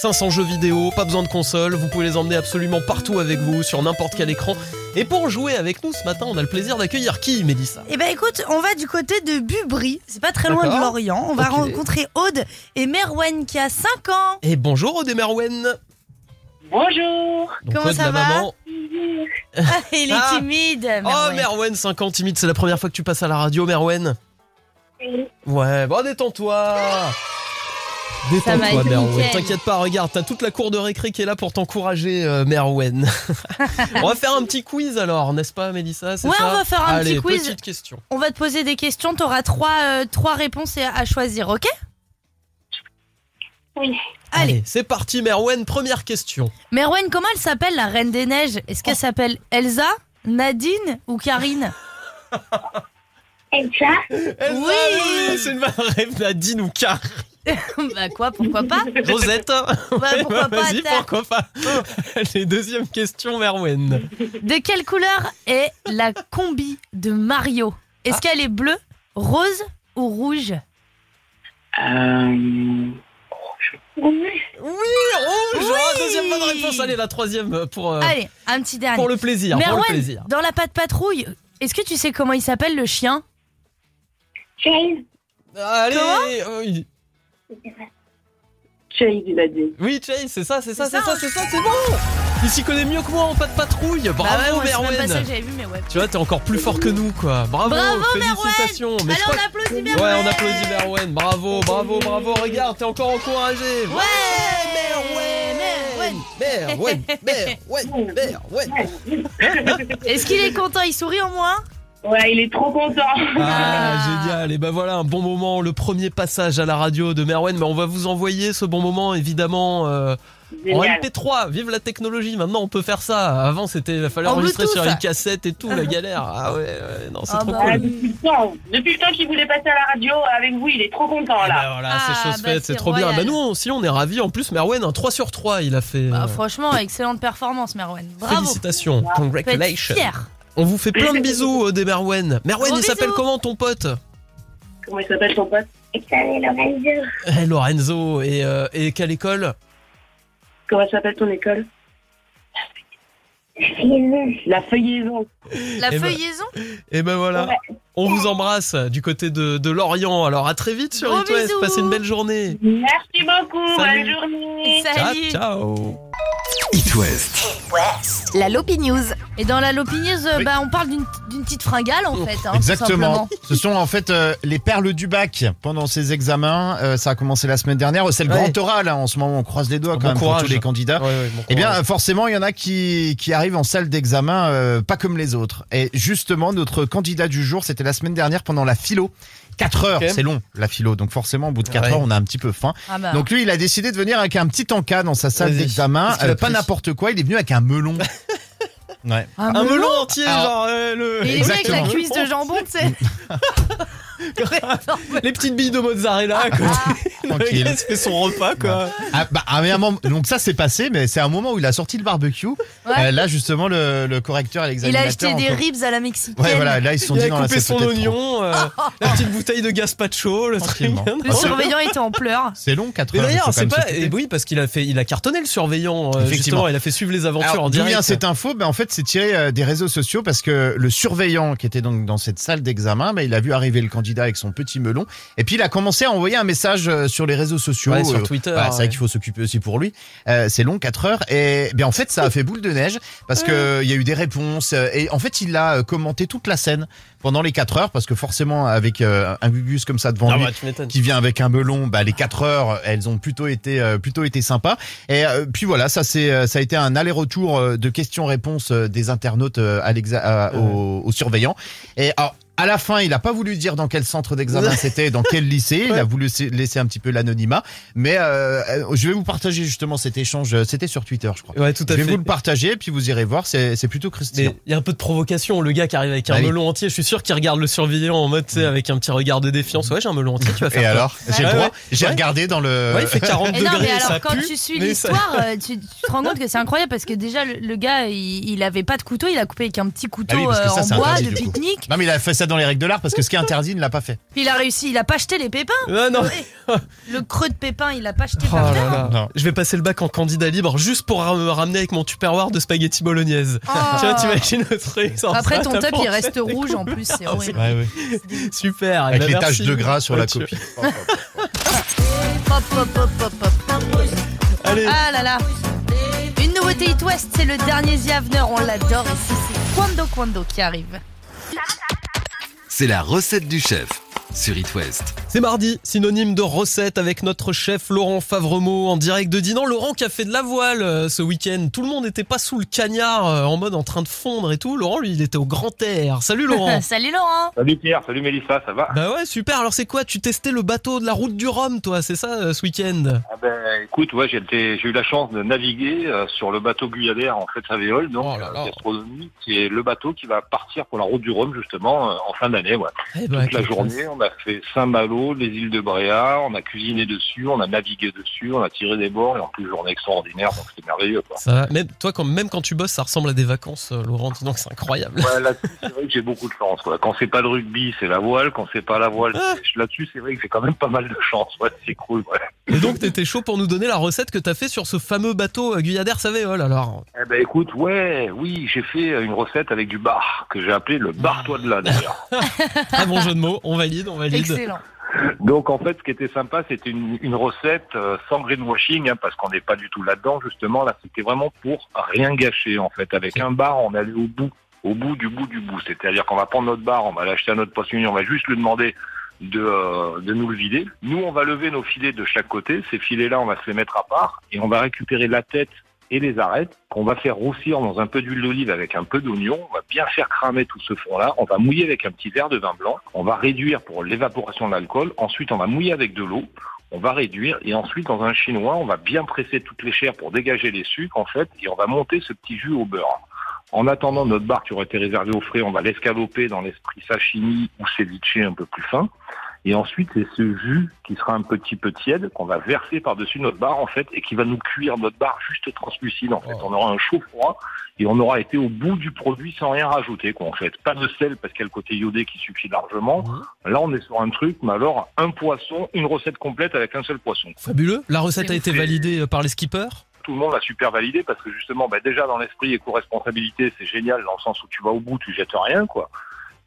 500 jeux vidéo, pas besoin de console. Vous pouvez les emmener absolument partout avec vous, sur n'importe quel écran. Et pour jouer avec nous ce matin, on a le plaisir d'accueillir qui, Mélissa? Eh ben écoute, on va du côté de Bubry, c'est pas très loin de. Lorient. On va rencontrer Aude et Merwen qui a 5 ans. Et bonjour Odemerwen. Bonjour. Donc, Comment Aude, ça va maman. Ah, [LAUGHS] il est Ah. timide. Oh, Merwen. Merwen, 5 ans timide, c'est la première fois que tu passes à la radio, Merwen Oui. Ouais, bon, détends-toi Ça m'a Détends-toi, Merwen. T'inquiète pas, regarde, t'as toute la cour de récré qui est là pour t'encourager, euh, Merwen. [LAUGHS] on va faire un petit quiz alors, n'est-ce pas, Mélissa c'est Ouais, ça on va faire un Allez, petit quiz. petite question. On va te poser des questions, t'auras trois, euh, trois réponses à à choisir, ok? Oui. Allez, c'est parti, Merwen. Première question. Merwen, comment elle s'appelle la Reine des Neiges? Est-ce qu'elle s'appelle Elsa, Nadine ou Karine? [LAUGHS] Elsa? Elsa, Oui. C'est une bonne rêve, Nadine ou Car. [LAUGHS] Bah quoi, pourquoi pas? Rosette. Bah, pourquoi pas, Vas-y, pourquoi pas. Allez, deuxième question, Merwen. De quelle couleur est la combi de Mario? Est-ce qu'elle est bleue, rose ou rouge? Euh... Oui. Oui, rouge. Ah, deuxième bonne réponse. Allez, la troisième pour, euh, Allez, un petit dernier. pour le plaisir. pour le plaisir. dans la patte patrouille, est-ce que tu sais comment il s'appelle le chien? Chase. Allez, Comment? oui. Chase, il a dit. Oui, Chase, c'est ça, c'est ça, C'est ça. c'est ça, c'est bon. Il s'y connaît mieux que moi en pas de patrouille. Bravo, Bah ouais, pas ça Merwen. que j'avais vu, mais ouais. Tu vois, t'es encore plus fort que nous, quoi. Bravo, Bravo, félicitations. Mais Allez, on applaudit Merwen Ouais, on applaudit Merwen. Bravo, bravo, bravo. Regarde, t'es encore encouragé. Ouais, Merwen, Merwen, [LAUGHS] Merwen. Est-ce qu'il est content? Il sourit au moins? Ouais, il est trop content. Ah, [LAUGHS] génial. Et ben voilà, un bon moment, le premier passage à la radio de Merwen. Mais on va vous envoyer ce bon moment, évidemment, euh, en Génial. MP3. Vive la technologie. Maintenant, on peut faire ça. Avant, c'était, il fallait En enregistrer sur une cassette et tout, la galère. Ah ouais, ouais, non, c'est Ah trop bah. Ah, cool. depuis le temps, depuis le temps qu'il voulait passer à la radio avec vous, il est trop content Eh ben là. voilà, Ah, c'est chose bah, faite, c'est trop bien. Bah nous aussi on est ravis. En plus Merwen un 3 sur 3 il a fait. Bah, euh, Franchement, excellente performance, Merwen. Bravo. Félicitations, congratulations. fier. On vous fait plein de [LAUGHS] bisous euh, des Merwen. Merwen Gros il s'appelle bisous. comment ton pote Comment il s'appelle ton pote Lorenzo. Eh, Lorenzo et, euh, et quelle école Comment s'appelle ton école. La feuillaison. La Eh ben- feuillaison Et ben voilà, on vous embrasse du côté de, de Lorient. Alors à très vite sur Gros It West. Passez une belle journée. Merci beaucoup, Salut. bonne journée. Salut. Ciao ciao. It West. La Lopi News. Et dans la lopineuse, euh, bah, on parle d'une d'une petite fringale en fait. hein, Exactement. Ce sont en fait euh, les perles du bac pendant ces examens. Euh, ça a commencé la semaine dernière. C'est le Ouais. grand oral hein, en ce moment. On croise les doigts Bon quand même pour tous les candidats. Ouais, ouais, bon Eh bien, forcément, il y en a qui, qui arrivent en salle d'examen euh, pas comme les autres. Et justement, notre candidat du jour, c'était la semaine dernière pendant la philo. 4 heures, c'est long, la philo. Donc forcément, au bout de 4 Ouais. heures, on a un petit peu faim. Ah bah. Donc lui, il a décidé de venir avec un petit encas dans sa salle d'examen. Euh, pas n'importe quoi, il est venu avec un melon. [LAUGHS] ouais. un, un melon entier, Alors- genre euh, le. Et il est venu avec la Exactement. cuisse de jambon, tu sais. [LAUGHS] Les petites billes de mozzarella à côté. Le Tranquille. gars, il se fait son repas quoi. Ah, bah, à un moment, donc ça s'est passé, mais c'est un moment où il a sorti le barbecue. Euh, là, justement, le, le correcteur et Il a l'examinateur. acheté des encore- ribs à la mexicaine. Ouais, voilà, là, ils se sont Il dit a non, là, coupé c'est son peut-être trop. oignon, euh, [LAUGHS] la petite bouteille de gazpacho, le truc. Tranquillement. Le surveillant était en pleurs. C'est long, 4 Mais d'ailleurs, c'est pas. et oui, parce qu'il a fait, il a cartonné le surveillant. euh, Effectivement. justement, il a fait suivre les aventures Alors, en d'où direct. vient cette info? Ben, En fait, c'est tiré euh, des réseaux sociaux parce que le surveillant qui était donc dans cette salle d'examen, ben, il a vu arriver le avec son petit melon. Et puis, il a commencé à envoyer un message euh, sur les réseaux sociaux. Ouais, sur Euh, Twitter, c'est vrai ouais. qu'il faut s'occuper aussi pour lui. Euh, c'est long, 4 heures. Et bien, en fait, ça a fait boule de neige parce que il y a eu des réponses. Et en fait, il a commenté toute la scène pendant les 4 heures parce que forcément, avec euh, un Gugus comme ça devant Ah lui, bah, qui vient avec un melon, bah, les 4 heures, elles ont plutôt été euh, plutôt été sympas. Et puis voilà, ça c'est ça a été un aller-retour de questions-réponses des internautes à aux, aux surveillants. Et alors, à la fin, il a pas voulu dire dans quel centre d'examen [LAUGHS] c'était, dans quel lycée. Il a voulu laisser- un petit peu l'anonymat. Mais euh, je vais vous partager justement cet échange. C'était sur Twitter, je crois. Ouais, tout à je vais fait. vous le partager, puis vous irez voir. C'est plutôt. Mais il y a un peu de provocation. Le gars qui arrive avec un Ah oui. melon entier, je suis sûr qu'il regarde le surveillant en mode, tu sais, avec un petit regard de défiance. Ouais, j'ai un melon entier, tu vas faire Et quoi alors, j'ai Ouais. J'ai regardé dans le. Ouais, il fait 40 Et non, degrés, mais ça alors quand pue, tu suis ça- l'histoire, euh, tu, te rends [LAUGHS] compte que c'est incroyable parce que déjà le, le gars il, il avait pas de couteau, il a coupé avec un petit couteau Ah oui, euh, ça, en bois de pique-nique. Non, mais il a fait ça dans les règles de l'art parce que ce qui est [LAUGHS] interdit, il ne l'a pas fait. Il a réussi, il a pas jeté les pépins. Ah, non. Le creux de pépins, il a pas jeté Oh par là terre. là. Non. Je vais passer le bac en candidat libre juste pour me ramener avec mon tupperware de spaghetti bolognaise. Oh. Tu vois, t'imagines le truc sans Après ça, ton t'as top il reste rouge en plus, c'est horrible. Ouais, ouais. [LAUGHS] Super. Avec eh ben, les merci. taches de gras sur la copie. [LAUGHS] Hop, hop, hop, hop, hop. Allez. Ah là là. Une nouveauté It West, c'est le dernier Ziavner, on l'adore. Et si c'est Quando Quando qui arrive. C'est la recette du chef sur It West. C'est mardi, synonyme de recette avec notre chef Laurent Favremont en direct de Dinan. Laurent qui a fait de la voile euh, ce week-end. Tout le monde n'était pas sous le cagnard euh, en mode en train de fondre et tout. Laurent, lui, il était au grand air. Salut Laurent. [LAUGHS] Salut Laurent. Salut Pierre, salut Mélissa, ça va? Bah ouais, super. Alors c'est quoi? Tu testais le bateau de la route du Rhum, toi, c'est ça, euh, ce week-end? Ah ben, écoute, ouais, j'ai eu la chance de naviguer sur le bateau Guyadère en fait Savéole, donc euh, gastronomie, qui est le bateau qui va partir pour la route du Rhum justement en fin d'année. Ouais. Eh ben, Toute la journée, on a fait Saint-Malo, les îles de Bréa, on a cuisiné dessus, on a navigué dessus, on a tiré des bords et en plus journée extraordinaire, donc c'était merveilleux. Quoi. Ça va. Même toi, quand, même quand tu bosses, ça ressemble à des vacances, euh, Laurent. Dis donc, c'est incroyable. Ouais, là-dessus, c'est vrai que j'ai beaucoup de chance. Quoi. Quand c'est pas le rugby, c'est la voile. Quand c'est pas la voile, c'est- là-dessus, c'est vrai que j'ai quand même pas mal de chance. Ouais, c'est cool. Ouais. Et donc, t'étais chaud pour nous donner la recette que t'as fait sur ce fameux bateau euh, Guyadère Savéole, alors. Eh ben écoute, ouais, oui, j'ai fait une recette avec du bar que j'ai appelé le bar toi de là d'ailleurs. [LAUGHS] Très bon jeu de mots. On valide, on valide. Excellent. Donc en fait, ce qui était sympa, c'était une, une recette euh, sans greenwashing, hein, parce qu'on n'est pas du tout là-dedans justement. Là, c'était vraiment pour rien gâcher en fait. Avec un bar, on allait au bout, au bout du bout du bout. C'est-à-dire qu'on va prendre notre bar, on va l'acheter à notre poissonnier, on va juste lui demander de, euh, de nous le vider. Nous, on va lever nos filets de chaque côté. Ces filets-là, on va se les mettre à part et on va récupérer la tête et les arêtes qu'on va faire roussir dans un peu d'huile d'olive avec un peu d'oignon. On va bien faire cramer tout ce fond-là. On va mouiller avec un petit verre de vin blanc. On va réduire pour l'évaporation de l'alcool. Ensuite, on va mouiller avec de l'eau. On va réduire et ensuite dans un chinois, on va bien presser toutes les chairs pour dégager les sucres en fait et on va monter ce petit jus au beurre. En attendant notre bar qui aurait été réservé au frais, on va l'escaloper dans l'esprit sashimi ou ceviche un peu plus fin. Et ensuite, c'est ce jus qui sera un petit peu tiède qu'on va verser par-dessus notre bar en fait et qui va nous cuire notre bar juste translucide en fait. On aura un chaud froid et on aura été au bout du produit sans rien rajouter quoi en fait. Pas de sel parce qu'il y a le côté iodé qui suffit largement. Là, on est sur un truc, mais alors un poisson, une recette complète avec un seul poisson. Fabuleux. La recette a été validée euh, par les skippers? Tout le monde l'a super validé parce que justement, bah, déjà dans l'esprit éco-responsabilité, c'est génial dans le sens où tu vas au bout, tu jettes rien quoi.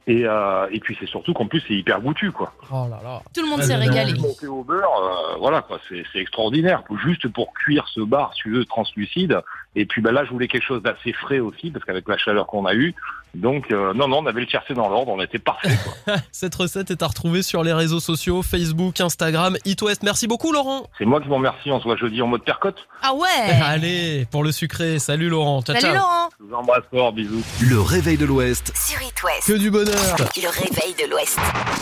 Et, euh, et puis c'est surtout qu'en plus c'est hyper goûtu quoi. Oh là là. Tout le monde s'est régalé. Monter au beurre, euh, voilà quoi, c'est c'est extraordinaire. Juste pour cuire ce bar, si tu veux, translucide. Et puis bah, là, je voulais quelque chose d'assez frais aussi, parce qu'avec la chaleur qu'on a eue, donc euh, non, non, on avait le tiercé dans l'ordre, on était parfait. Quoi. [LAUGHS] Cette recette est à retrouver sur les réseaux sociaux, Facebook, Instagram, It West. Merci beaucoup, Laurent. C'est moi qui vous remercie. On se voit jeudi en mode percotte. Ah ouais [LAUGHS] Allez, pour le sucré. Salut, Laurent. Ciao, Salut ciao. Laurent Je vous embrasse fort, bisous. Le réveil de l'Ouest, Sur It West. Que du bonheur. Le réveil de l'Ouest.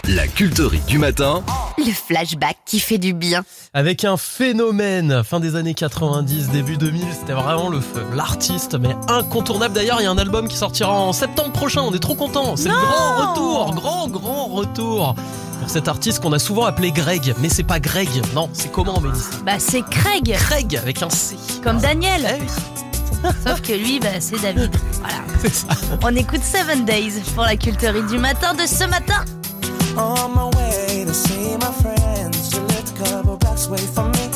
la culterie du matin. Le flashback qui fait du bien. Avec un phénomène, fin des années 90, début 2000, c'était vraiment le feu. L'artiste, mais incontournable. D'ailleurs, il y a un album qui sortira en septembre prochain. On est trop contents. C'est le grand retour, grand, grand retour pour cet artiste qu'on a souvent appelé Greg. Mais c'est pas Greg. Non, c'est comment, Mélissa Bah c'est Craig. Craig avec un C. Comme Daniel. Sauf que lui, bah, c'est David. Voilà. On écoute Seven Days pour la culterie du matin de ce matin. On my way to see my friends, you lived a couple blocks away from me.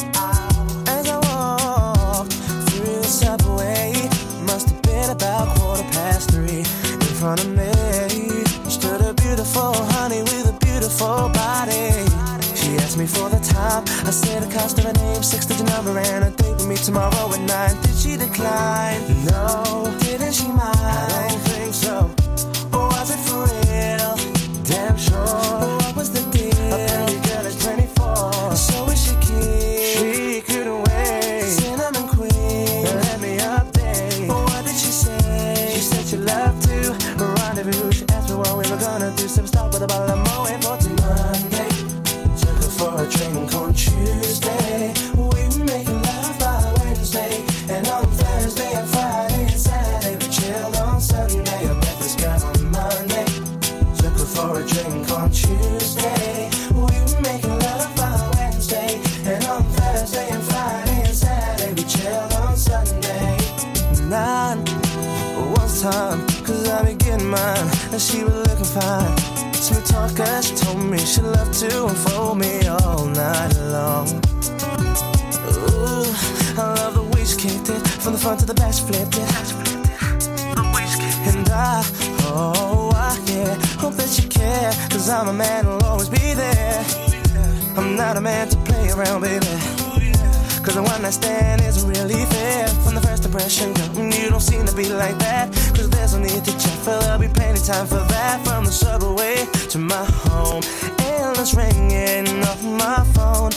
As I walked through the subway, must have been about quarter past three. In front of me stood a beautiful honey with a beautiful body. Me for the time. I said the cost of her name, six digit number, and a date with me tomorrow at nine. Did she decline? No. Front to the she flipped it. And I, oh, I, yeah, hope that you care. Cause I'm a man who'll always be there. I'm not a man to play around, baby. Cause the one I stand isn't really fair. From the first impression, girl, mm, you don't seem to be like that. Cause there's no need to check, for there'll be plenty time for that. From the subway to my home, endless ringing off my phone.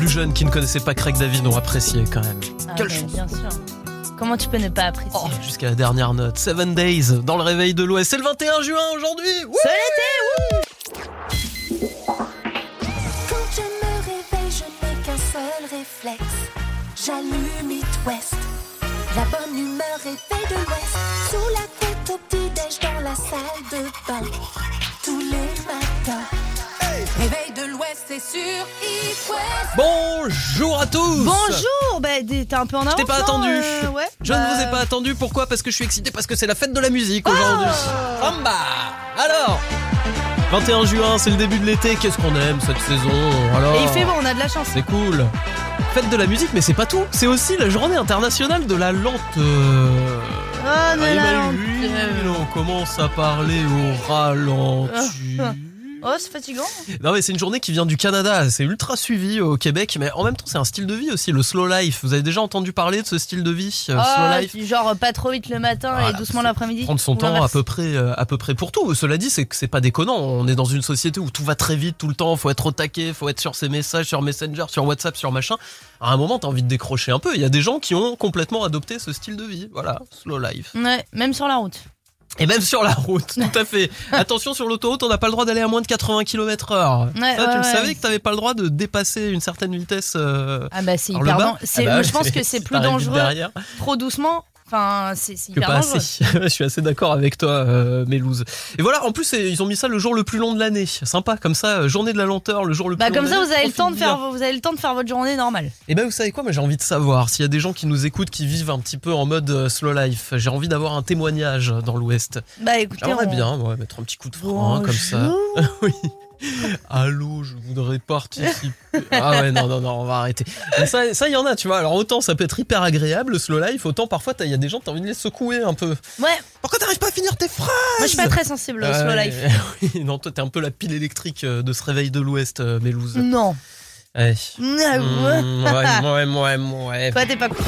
Plus jeunes qui ne connaissaient pas Craig David ont apprécié quand même. Ah Quelle chance. Bien sûr. Comment tu peux ne pas apprécier Oh, Jusqu'à la dernière note. Seven Days dans le réveil de l'Ouest. C'est le 21 juin aujourd'hui. Un peu en avance. Je t'ai pas attendu. Euh, ouais. Je bah, ne vous ai pas attendu. Pourquoi? Parce que je suis excité. Parce que c'est la fête de la musique aujourd'hui. Samba. Alors? 21 juin, c'est le début de l'été. Qu'est-ce qu'on aime cette saison? Alors. Et il fait bon, on a de la chance. C'est cool. Fête de la musique, mais c'est pas tout. C'est aussi la journée internationale de la lenteur. Oh, Ah, non, la Emmanuel, on commence à parler au ralenti. Oh, c'est fatigant. Non mais c'est une journée qui vient du Canada, c'est ultra suivi au Québec, mais en même temps c'est un style de vie aussi, le slow life. Vous avez déjà entendu parler de ce style de vie, euh, Ah, slow life du genre pas trop vite le matin Voilà, et doucement l'après-midi. Prendre son temps à peu près, euh, à peu près pour tout. Cela dit, c'est que c'est pas déconnant. On est dans une société où tout va très vite tout le temps. Faut être au taquet, faut être sur ses messages, sur Messenger, sur WhatsApp, sur machin. À un moment, t'as envie de décrocher un peu. Il y a des gens qui ont complètement adopté ce style de vie. Voilà, slow life. Ouais, même sur la route. Et même sur la route, tout à fait. Attention sur l'autoroute, on n'a pas le droit d'aller à moins de 80 km heure. Ouais, Ça, ouais, tu le ouais. savais que t'avais pas le droit de dépasser une certaine vitesse. euh, Ah bah c'est hyper le bas dan- c'est- Ah bah je pense que c'est [LAUGHS] plus dangereux trop doucement. Enfin, c'est hyper pas dangereux. assez. [LAUGHS] je suis assez d'accord avec toi, euh, Mélouse. Et voilà, en plus, ils ont mis ça le jour le plus long de l'année. Sympa, comme ça, euh, journée de la lenteur, le jour le Bah plus long comme de ça l'année, vous avez le temps de faire vous avez le temps de faire votre journée normale. Et ben vous savez quoi, moi j'ai envie de savoir s'il y a des gens qui nous écoutent qui vivent un petit peu en mode euh, slow life. J'ai envie d'avoir un témoignage dans l'Ouest. Bah écoutez, J'aimerais on- bien, ouais, mettre un petit coup de frein comme ça. [LAUGHS] oui. [LAUGHS] Allô, je voudrais participer. ah ouais, non, non, non, on va arrêter. Mais ça, ça, y en a, tu vois. Alors autant ça peut être hyper agréable, le slow life, autant parfois il y a des gens, t'as envie de les secouer un peu. Ouais. Pourquoi t'arrives pas à finir tes phrases Moi je suis pas très sensible au slow life. [LAUGHS] oui, non, toi t'es un peu la pile électrique euh, de ce réveil de l'Ouest, euh, Mélouse. Non. Ouais. Mm, [LAUGHS] Mm, ouais, ouais, ouais, ouais. Toi t'es pas cool.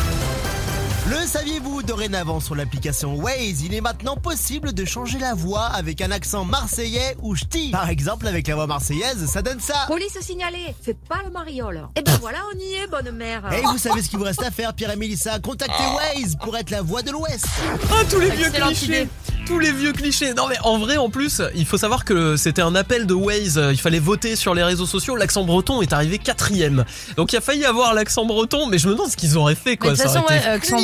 Le saviez-vous dorénavant sur l'application Waze, il est maintenant possible de changer la voix avec un accent marseillais ou ch'ti. Par exemple, avec la voix marseillaise, ça donne ça. Police signalée, faites pas le mariole. Et ben voilà, on y est, bonne mère. Et vous savez ce qu'il vous reste à faire, Pierre et Mélissa Contactez Waze pour être la voix de l'Ouest. Ah, tous les vieux clichés idée. Tous les vieux clichés Non mais en vrai en plus il faut savoir que c'était un appel de Waze Il fallait voter sur les réseaux sociaux L'accent breton est arrivé quatrième Donc il a failli avoir l'accent breton Mais je me demande ce qu'ils auraient fait quoi de toute Ça façon ouais, été accent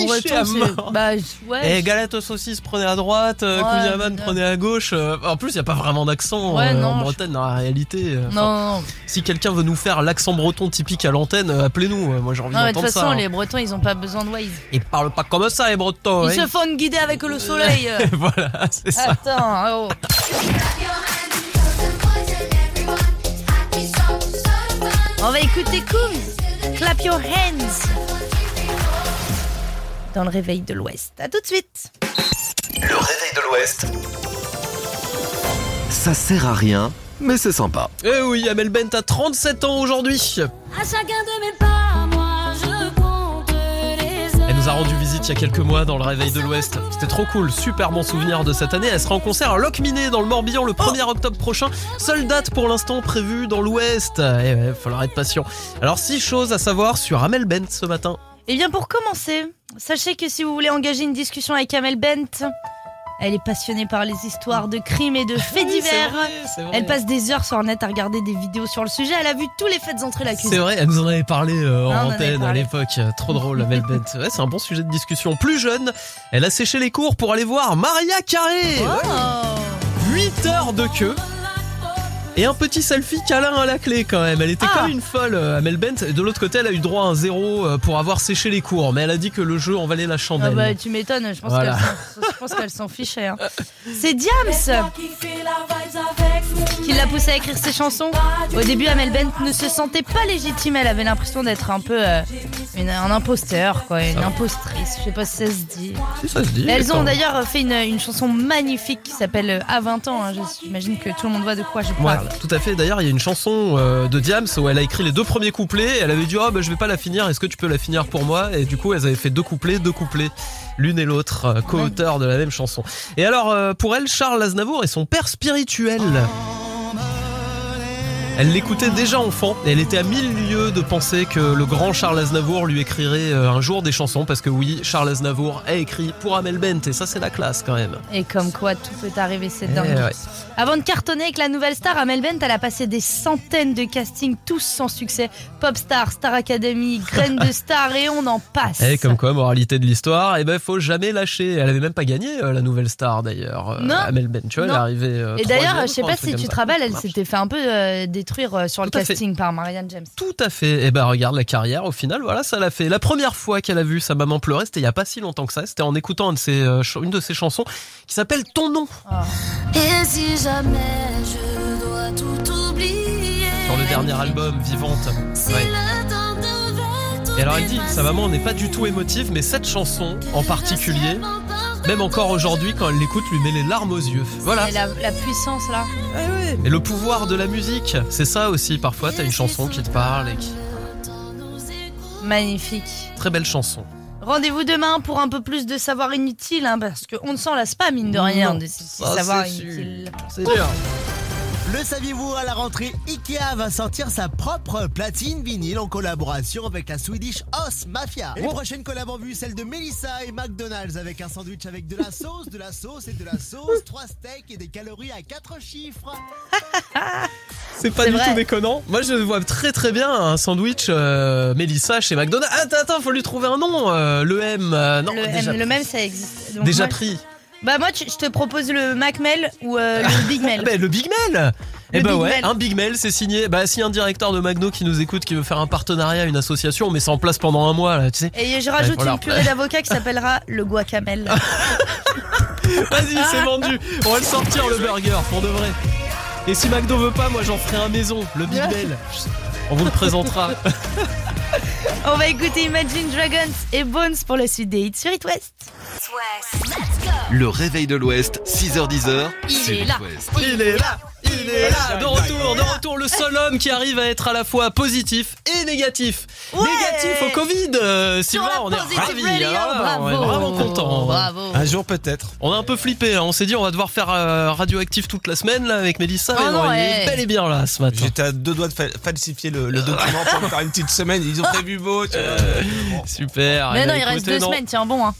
breton bah ouais. Eh galette aux saucisses prenez à droite euh, Ouais, putain. prenez à gauche Euh, En plus il y a pas vraiment d'accent Ouais, euh, en Bretagne dans la réalité euh, Non, enfin, non, non. Si quelqu'un veut nous faire l'accent breton typique à l'antenne euh, Appelez-nous euh, Moi j'ai envie Non, mais de d'entendre toute ça façon, hein. les Bretons, ils ont pas besoin de Waze. Ils parlent pas comme ça les bretons Ils hein. se font guider avec le soleil. euh. [LAUGHS] Voilà [LAUGHS] c'est ça Attends, oh. On va écouter Coombs. Clap your hands. dans le réveil de l'Ouest. À tout de suite. Le réveil de l'Ouest. Ça sert à rien, mais c'est sympa. Eh oui, Amel Bent a 37 ans aujourd'hui. À chacun de mes pas, nous a rendu visite il y a quelques mois dans le réveil de l'Ouest. C'était trop cool, super bon souvenir de cette année. Elle sera en concert à Locminé dans le Morbihan le 1er octobre prochain. Seule date pour l'instant prévue dans l'Ouest. Eh ouais, falloir être patient. Alors, six choses à savoir sur Amel Bent ce matin. Eh bien, pour commencer, sachez que si vous voulez engager une discussion avec Amel Bent, elle est passionnée par les histoires de crimes et de [LAUGHS] faits Oui, divers. vrai, c'est vrai. Elle passe des heures sur net à regarder des vidéos sur le sujet. Elle a vu tous les faits d'entrée la cuisine. C'est vrai, elle nous en avait parlé euh, en Ah, en antenne à l'époque. Trop drôle, Amel Bent. Ouais, c'est un bon sujet de discussion. Plus jeune, elle a séché les cours pour aller voir Maria Carré. Oh. 8 heures de queue. Et un petit selfie câlin à la clé quand même. Elle était Ah. comme une folle, euh, Amel Bent. Et de l'autre côté, elle a eu droit à un zéro euh, pour avoir séché les cours. Mais elle a dit que le jeu en valait la Ah chandelle. bah tu m'étonnes, je pense Voilà. qu'elle s'en- je pense qu'elle s'en fichait. hein. C'est Diams qui l'a poussée à écrire ses chansons. Au début, Amel Bent ne se sentait pas légitime, elle avait l'impression d'être un peu euh, une- un imposteur, quoi, une impostrice. Je sais pas si ça se dit. Si ça se dit. Elles ont d'ailleurs fait une, une chanson magnifique qui s'appelle euh, À 20 ans. hein. J'imagine que tout le monde voit de quoi je Ouais, parle. tout à fait. D'ailleurs, il y a une chanson euh, de Diams où elle a écrit les deux premiers couplets. Elle avait dit oh bah je vais pas la finir. Est-ce que tu peux la finir pour moi? Et du coup, elles avaient fait deux couplets, deux couplets, l'une et l'autre, euh, co-auteurs de la même chanson. Et alors, euh, pour elle, Charles Aznavour est son père spirituel. Elle l'écoutait déjà enfant et elle était à mille lieues de penser que le grand Charles Aznavour lui écrirait euh, un jour des chansons parce que oui, Charles Aznavour a écrit pour Amel Bent et ça c'est la classe quand même. Et comme quoi tout peut arriver, c'est Eh dingue. ouais. Avant de cartonner avec la nouvelle star, Amel Bent, elle a passé des centaines de castings, tous sans succès. Popstar, Star Academy, Graine de Star et on en passe. Et comme quoi, moralité de l'histoire, eh ben faut jamais lâcher. Elle avait même pas gagné euh, la nouvelle star d'ailleurs. euh, Non. Amel Ben, tu vois, elle est arrivée. euh, Et d'ailleurs, je sais pas si tu te rappelles, elle s'était fait un peu euh, détruire euh, sur le fait. casting par Marianne James. Tout à fait. Et ben regarde la carrière. Au final, voilà, ça l'a fait. La première fois qu'elle a vu sa maman pleurer, c'était il y a pas si longtemps que ça. C'était en écoutant un de ses, euh, ch- une de ses chansons qui s'appelle Ton nom Et si jamais je dois tout oublier sur le dernier album Vivante. Ouais. Et alors elle dit, sa maman n'est pas du tout émotive, mais cette chanson en particulier, même encore aujourd'hui, quand elle l'écoute, lui met les larmes aux yeux. Voilà. Et la, la puissance là. Et le pouvoir de la musique, c'est ça aussi. Parfois, t'as une chanson qui te parle et qui. Magnifique. Très belle chanson. Rendez-vous demain pour un peu plus de savoir inutile, hein, parce qu'on ne s'en lasse pas, mine de rien, de ces petits ça, savoirs c'est inutiles. Le saviez-vous, à la rentrée, Ikea va sortir sa propre platine vinyle en collaboration avec la Swedish House Mafia. Et les prochaines collabs en vue, celle de Melissa et McDonald's avec un sandwich avec de la sauce, de la sauce et de la sauce, trois steaks et des calories à quatre chiffres. [LAUGHS] C'est pas du vrai. tout déconnant. Moi, je vois très très bien un sandwich euh, Mélissa chez McDonald's. Attends, attends, faut lui trouver un nom. euh, le M. euh, non, le, déjà, M, le même, ça existe. Donc déjà moi, pris. Bah moi, tu- je te propose le Macmel ou euh, le Big Mel. Ah ben, le Big Mel Eh Le bah Big ouais, un Big Mel, c'est signé. Bah si un directeur de McDo qui nous écoute, qui veut faire un partenariat, une association, on met ça en place pendant un mois, là, tu sais. Et je rajoute Ouais, voilà. une purée d'avocat qui s'appellera le guacamel. [LAUGHS] Vas-y, c'est vendu. On va le sortir le burger pour de vrai. Et si McDo veut pas, moi j'en ferai un maison, le Big Mel. On vous le présentera. [LAUGHS] On va écouter Imagine Dragons et Bones pour la suite des hits sur It West. Le réveil de l'Ouest, 6h10h. Il sur est là. West. Il est là, il est là. De retour, de retour, le seul homme qui arrive à être à la fois positif et négatif. Négatif au Covid, euh, Sylvain, on est ravis. Radio, là, on est bravo. vraiment content. Bravo. Un jour peut-être. On a un peu flippé, hein. on s'est dit on va devoir faire euh, radioactif toute la semaine là avec Mélissa. Oh mais non, non, il ouais. est bel et bien là ce matin. J'étais à deux doigts de fa- falsifier le, le document pour faire une petite semaine. Ils ont prévu beau, tu vois. Super. Mais Eh non, ben, il reste deux non. semaines, tiens bon. Hein.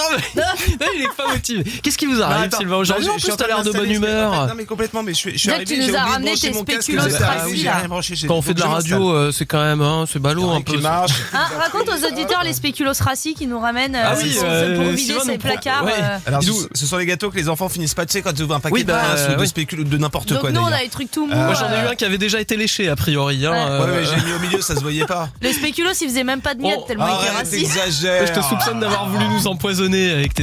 Non, mais [LAUGHS] non, il est pas motivé. Qu'est-ce qui vous arrive, Bah, attends, Sylvain Aujourd'hui, bah, en plus, t'as l'air de bonne humeur. Non mais complètement, mais je suis, arrivé, tu nous as ramené tes ah j'ai là. Quand on fait de la radio, euh, c'est quand même, hein, c'est ballot un peu. marche. Hein, raconte aux auditeurs les spéculoos racis qui nous ramènent euh, Ah pour, euh, pour vider pro- placards. Alors, Nous- ce, sont les gâteaux que les enfants finissent pas, tu sais, quand tu ouvres un paquet de bah, de spéculoos, de n'importe Donc quoi nous, on a des trucs tout mous. Moi, j'en ai eu un qui avait déjà été léché, a priori. Hein, Ouais. Ouais, mais j'ai mis au milieu, ça se voyait pas. Les spéculoos, ils faisaient même pas de miettes Oh, tellement ils étaient Arrête, racis. t'exagères. Je te soupçonne d'avoir voulu nous empoisonner avec tes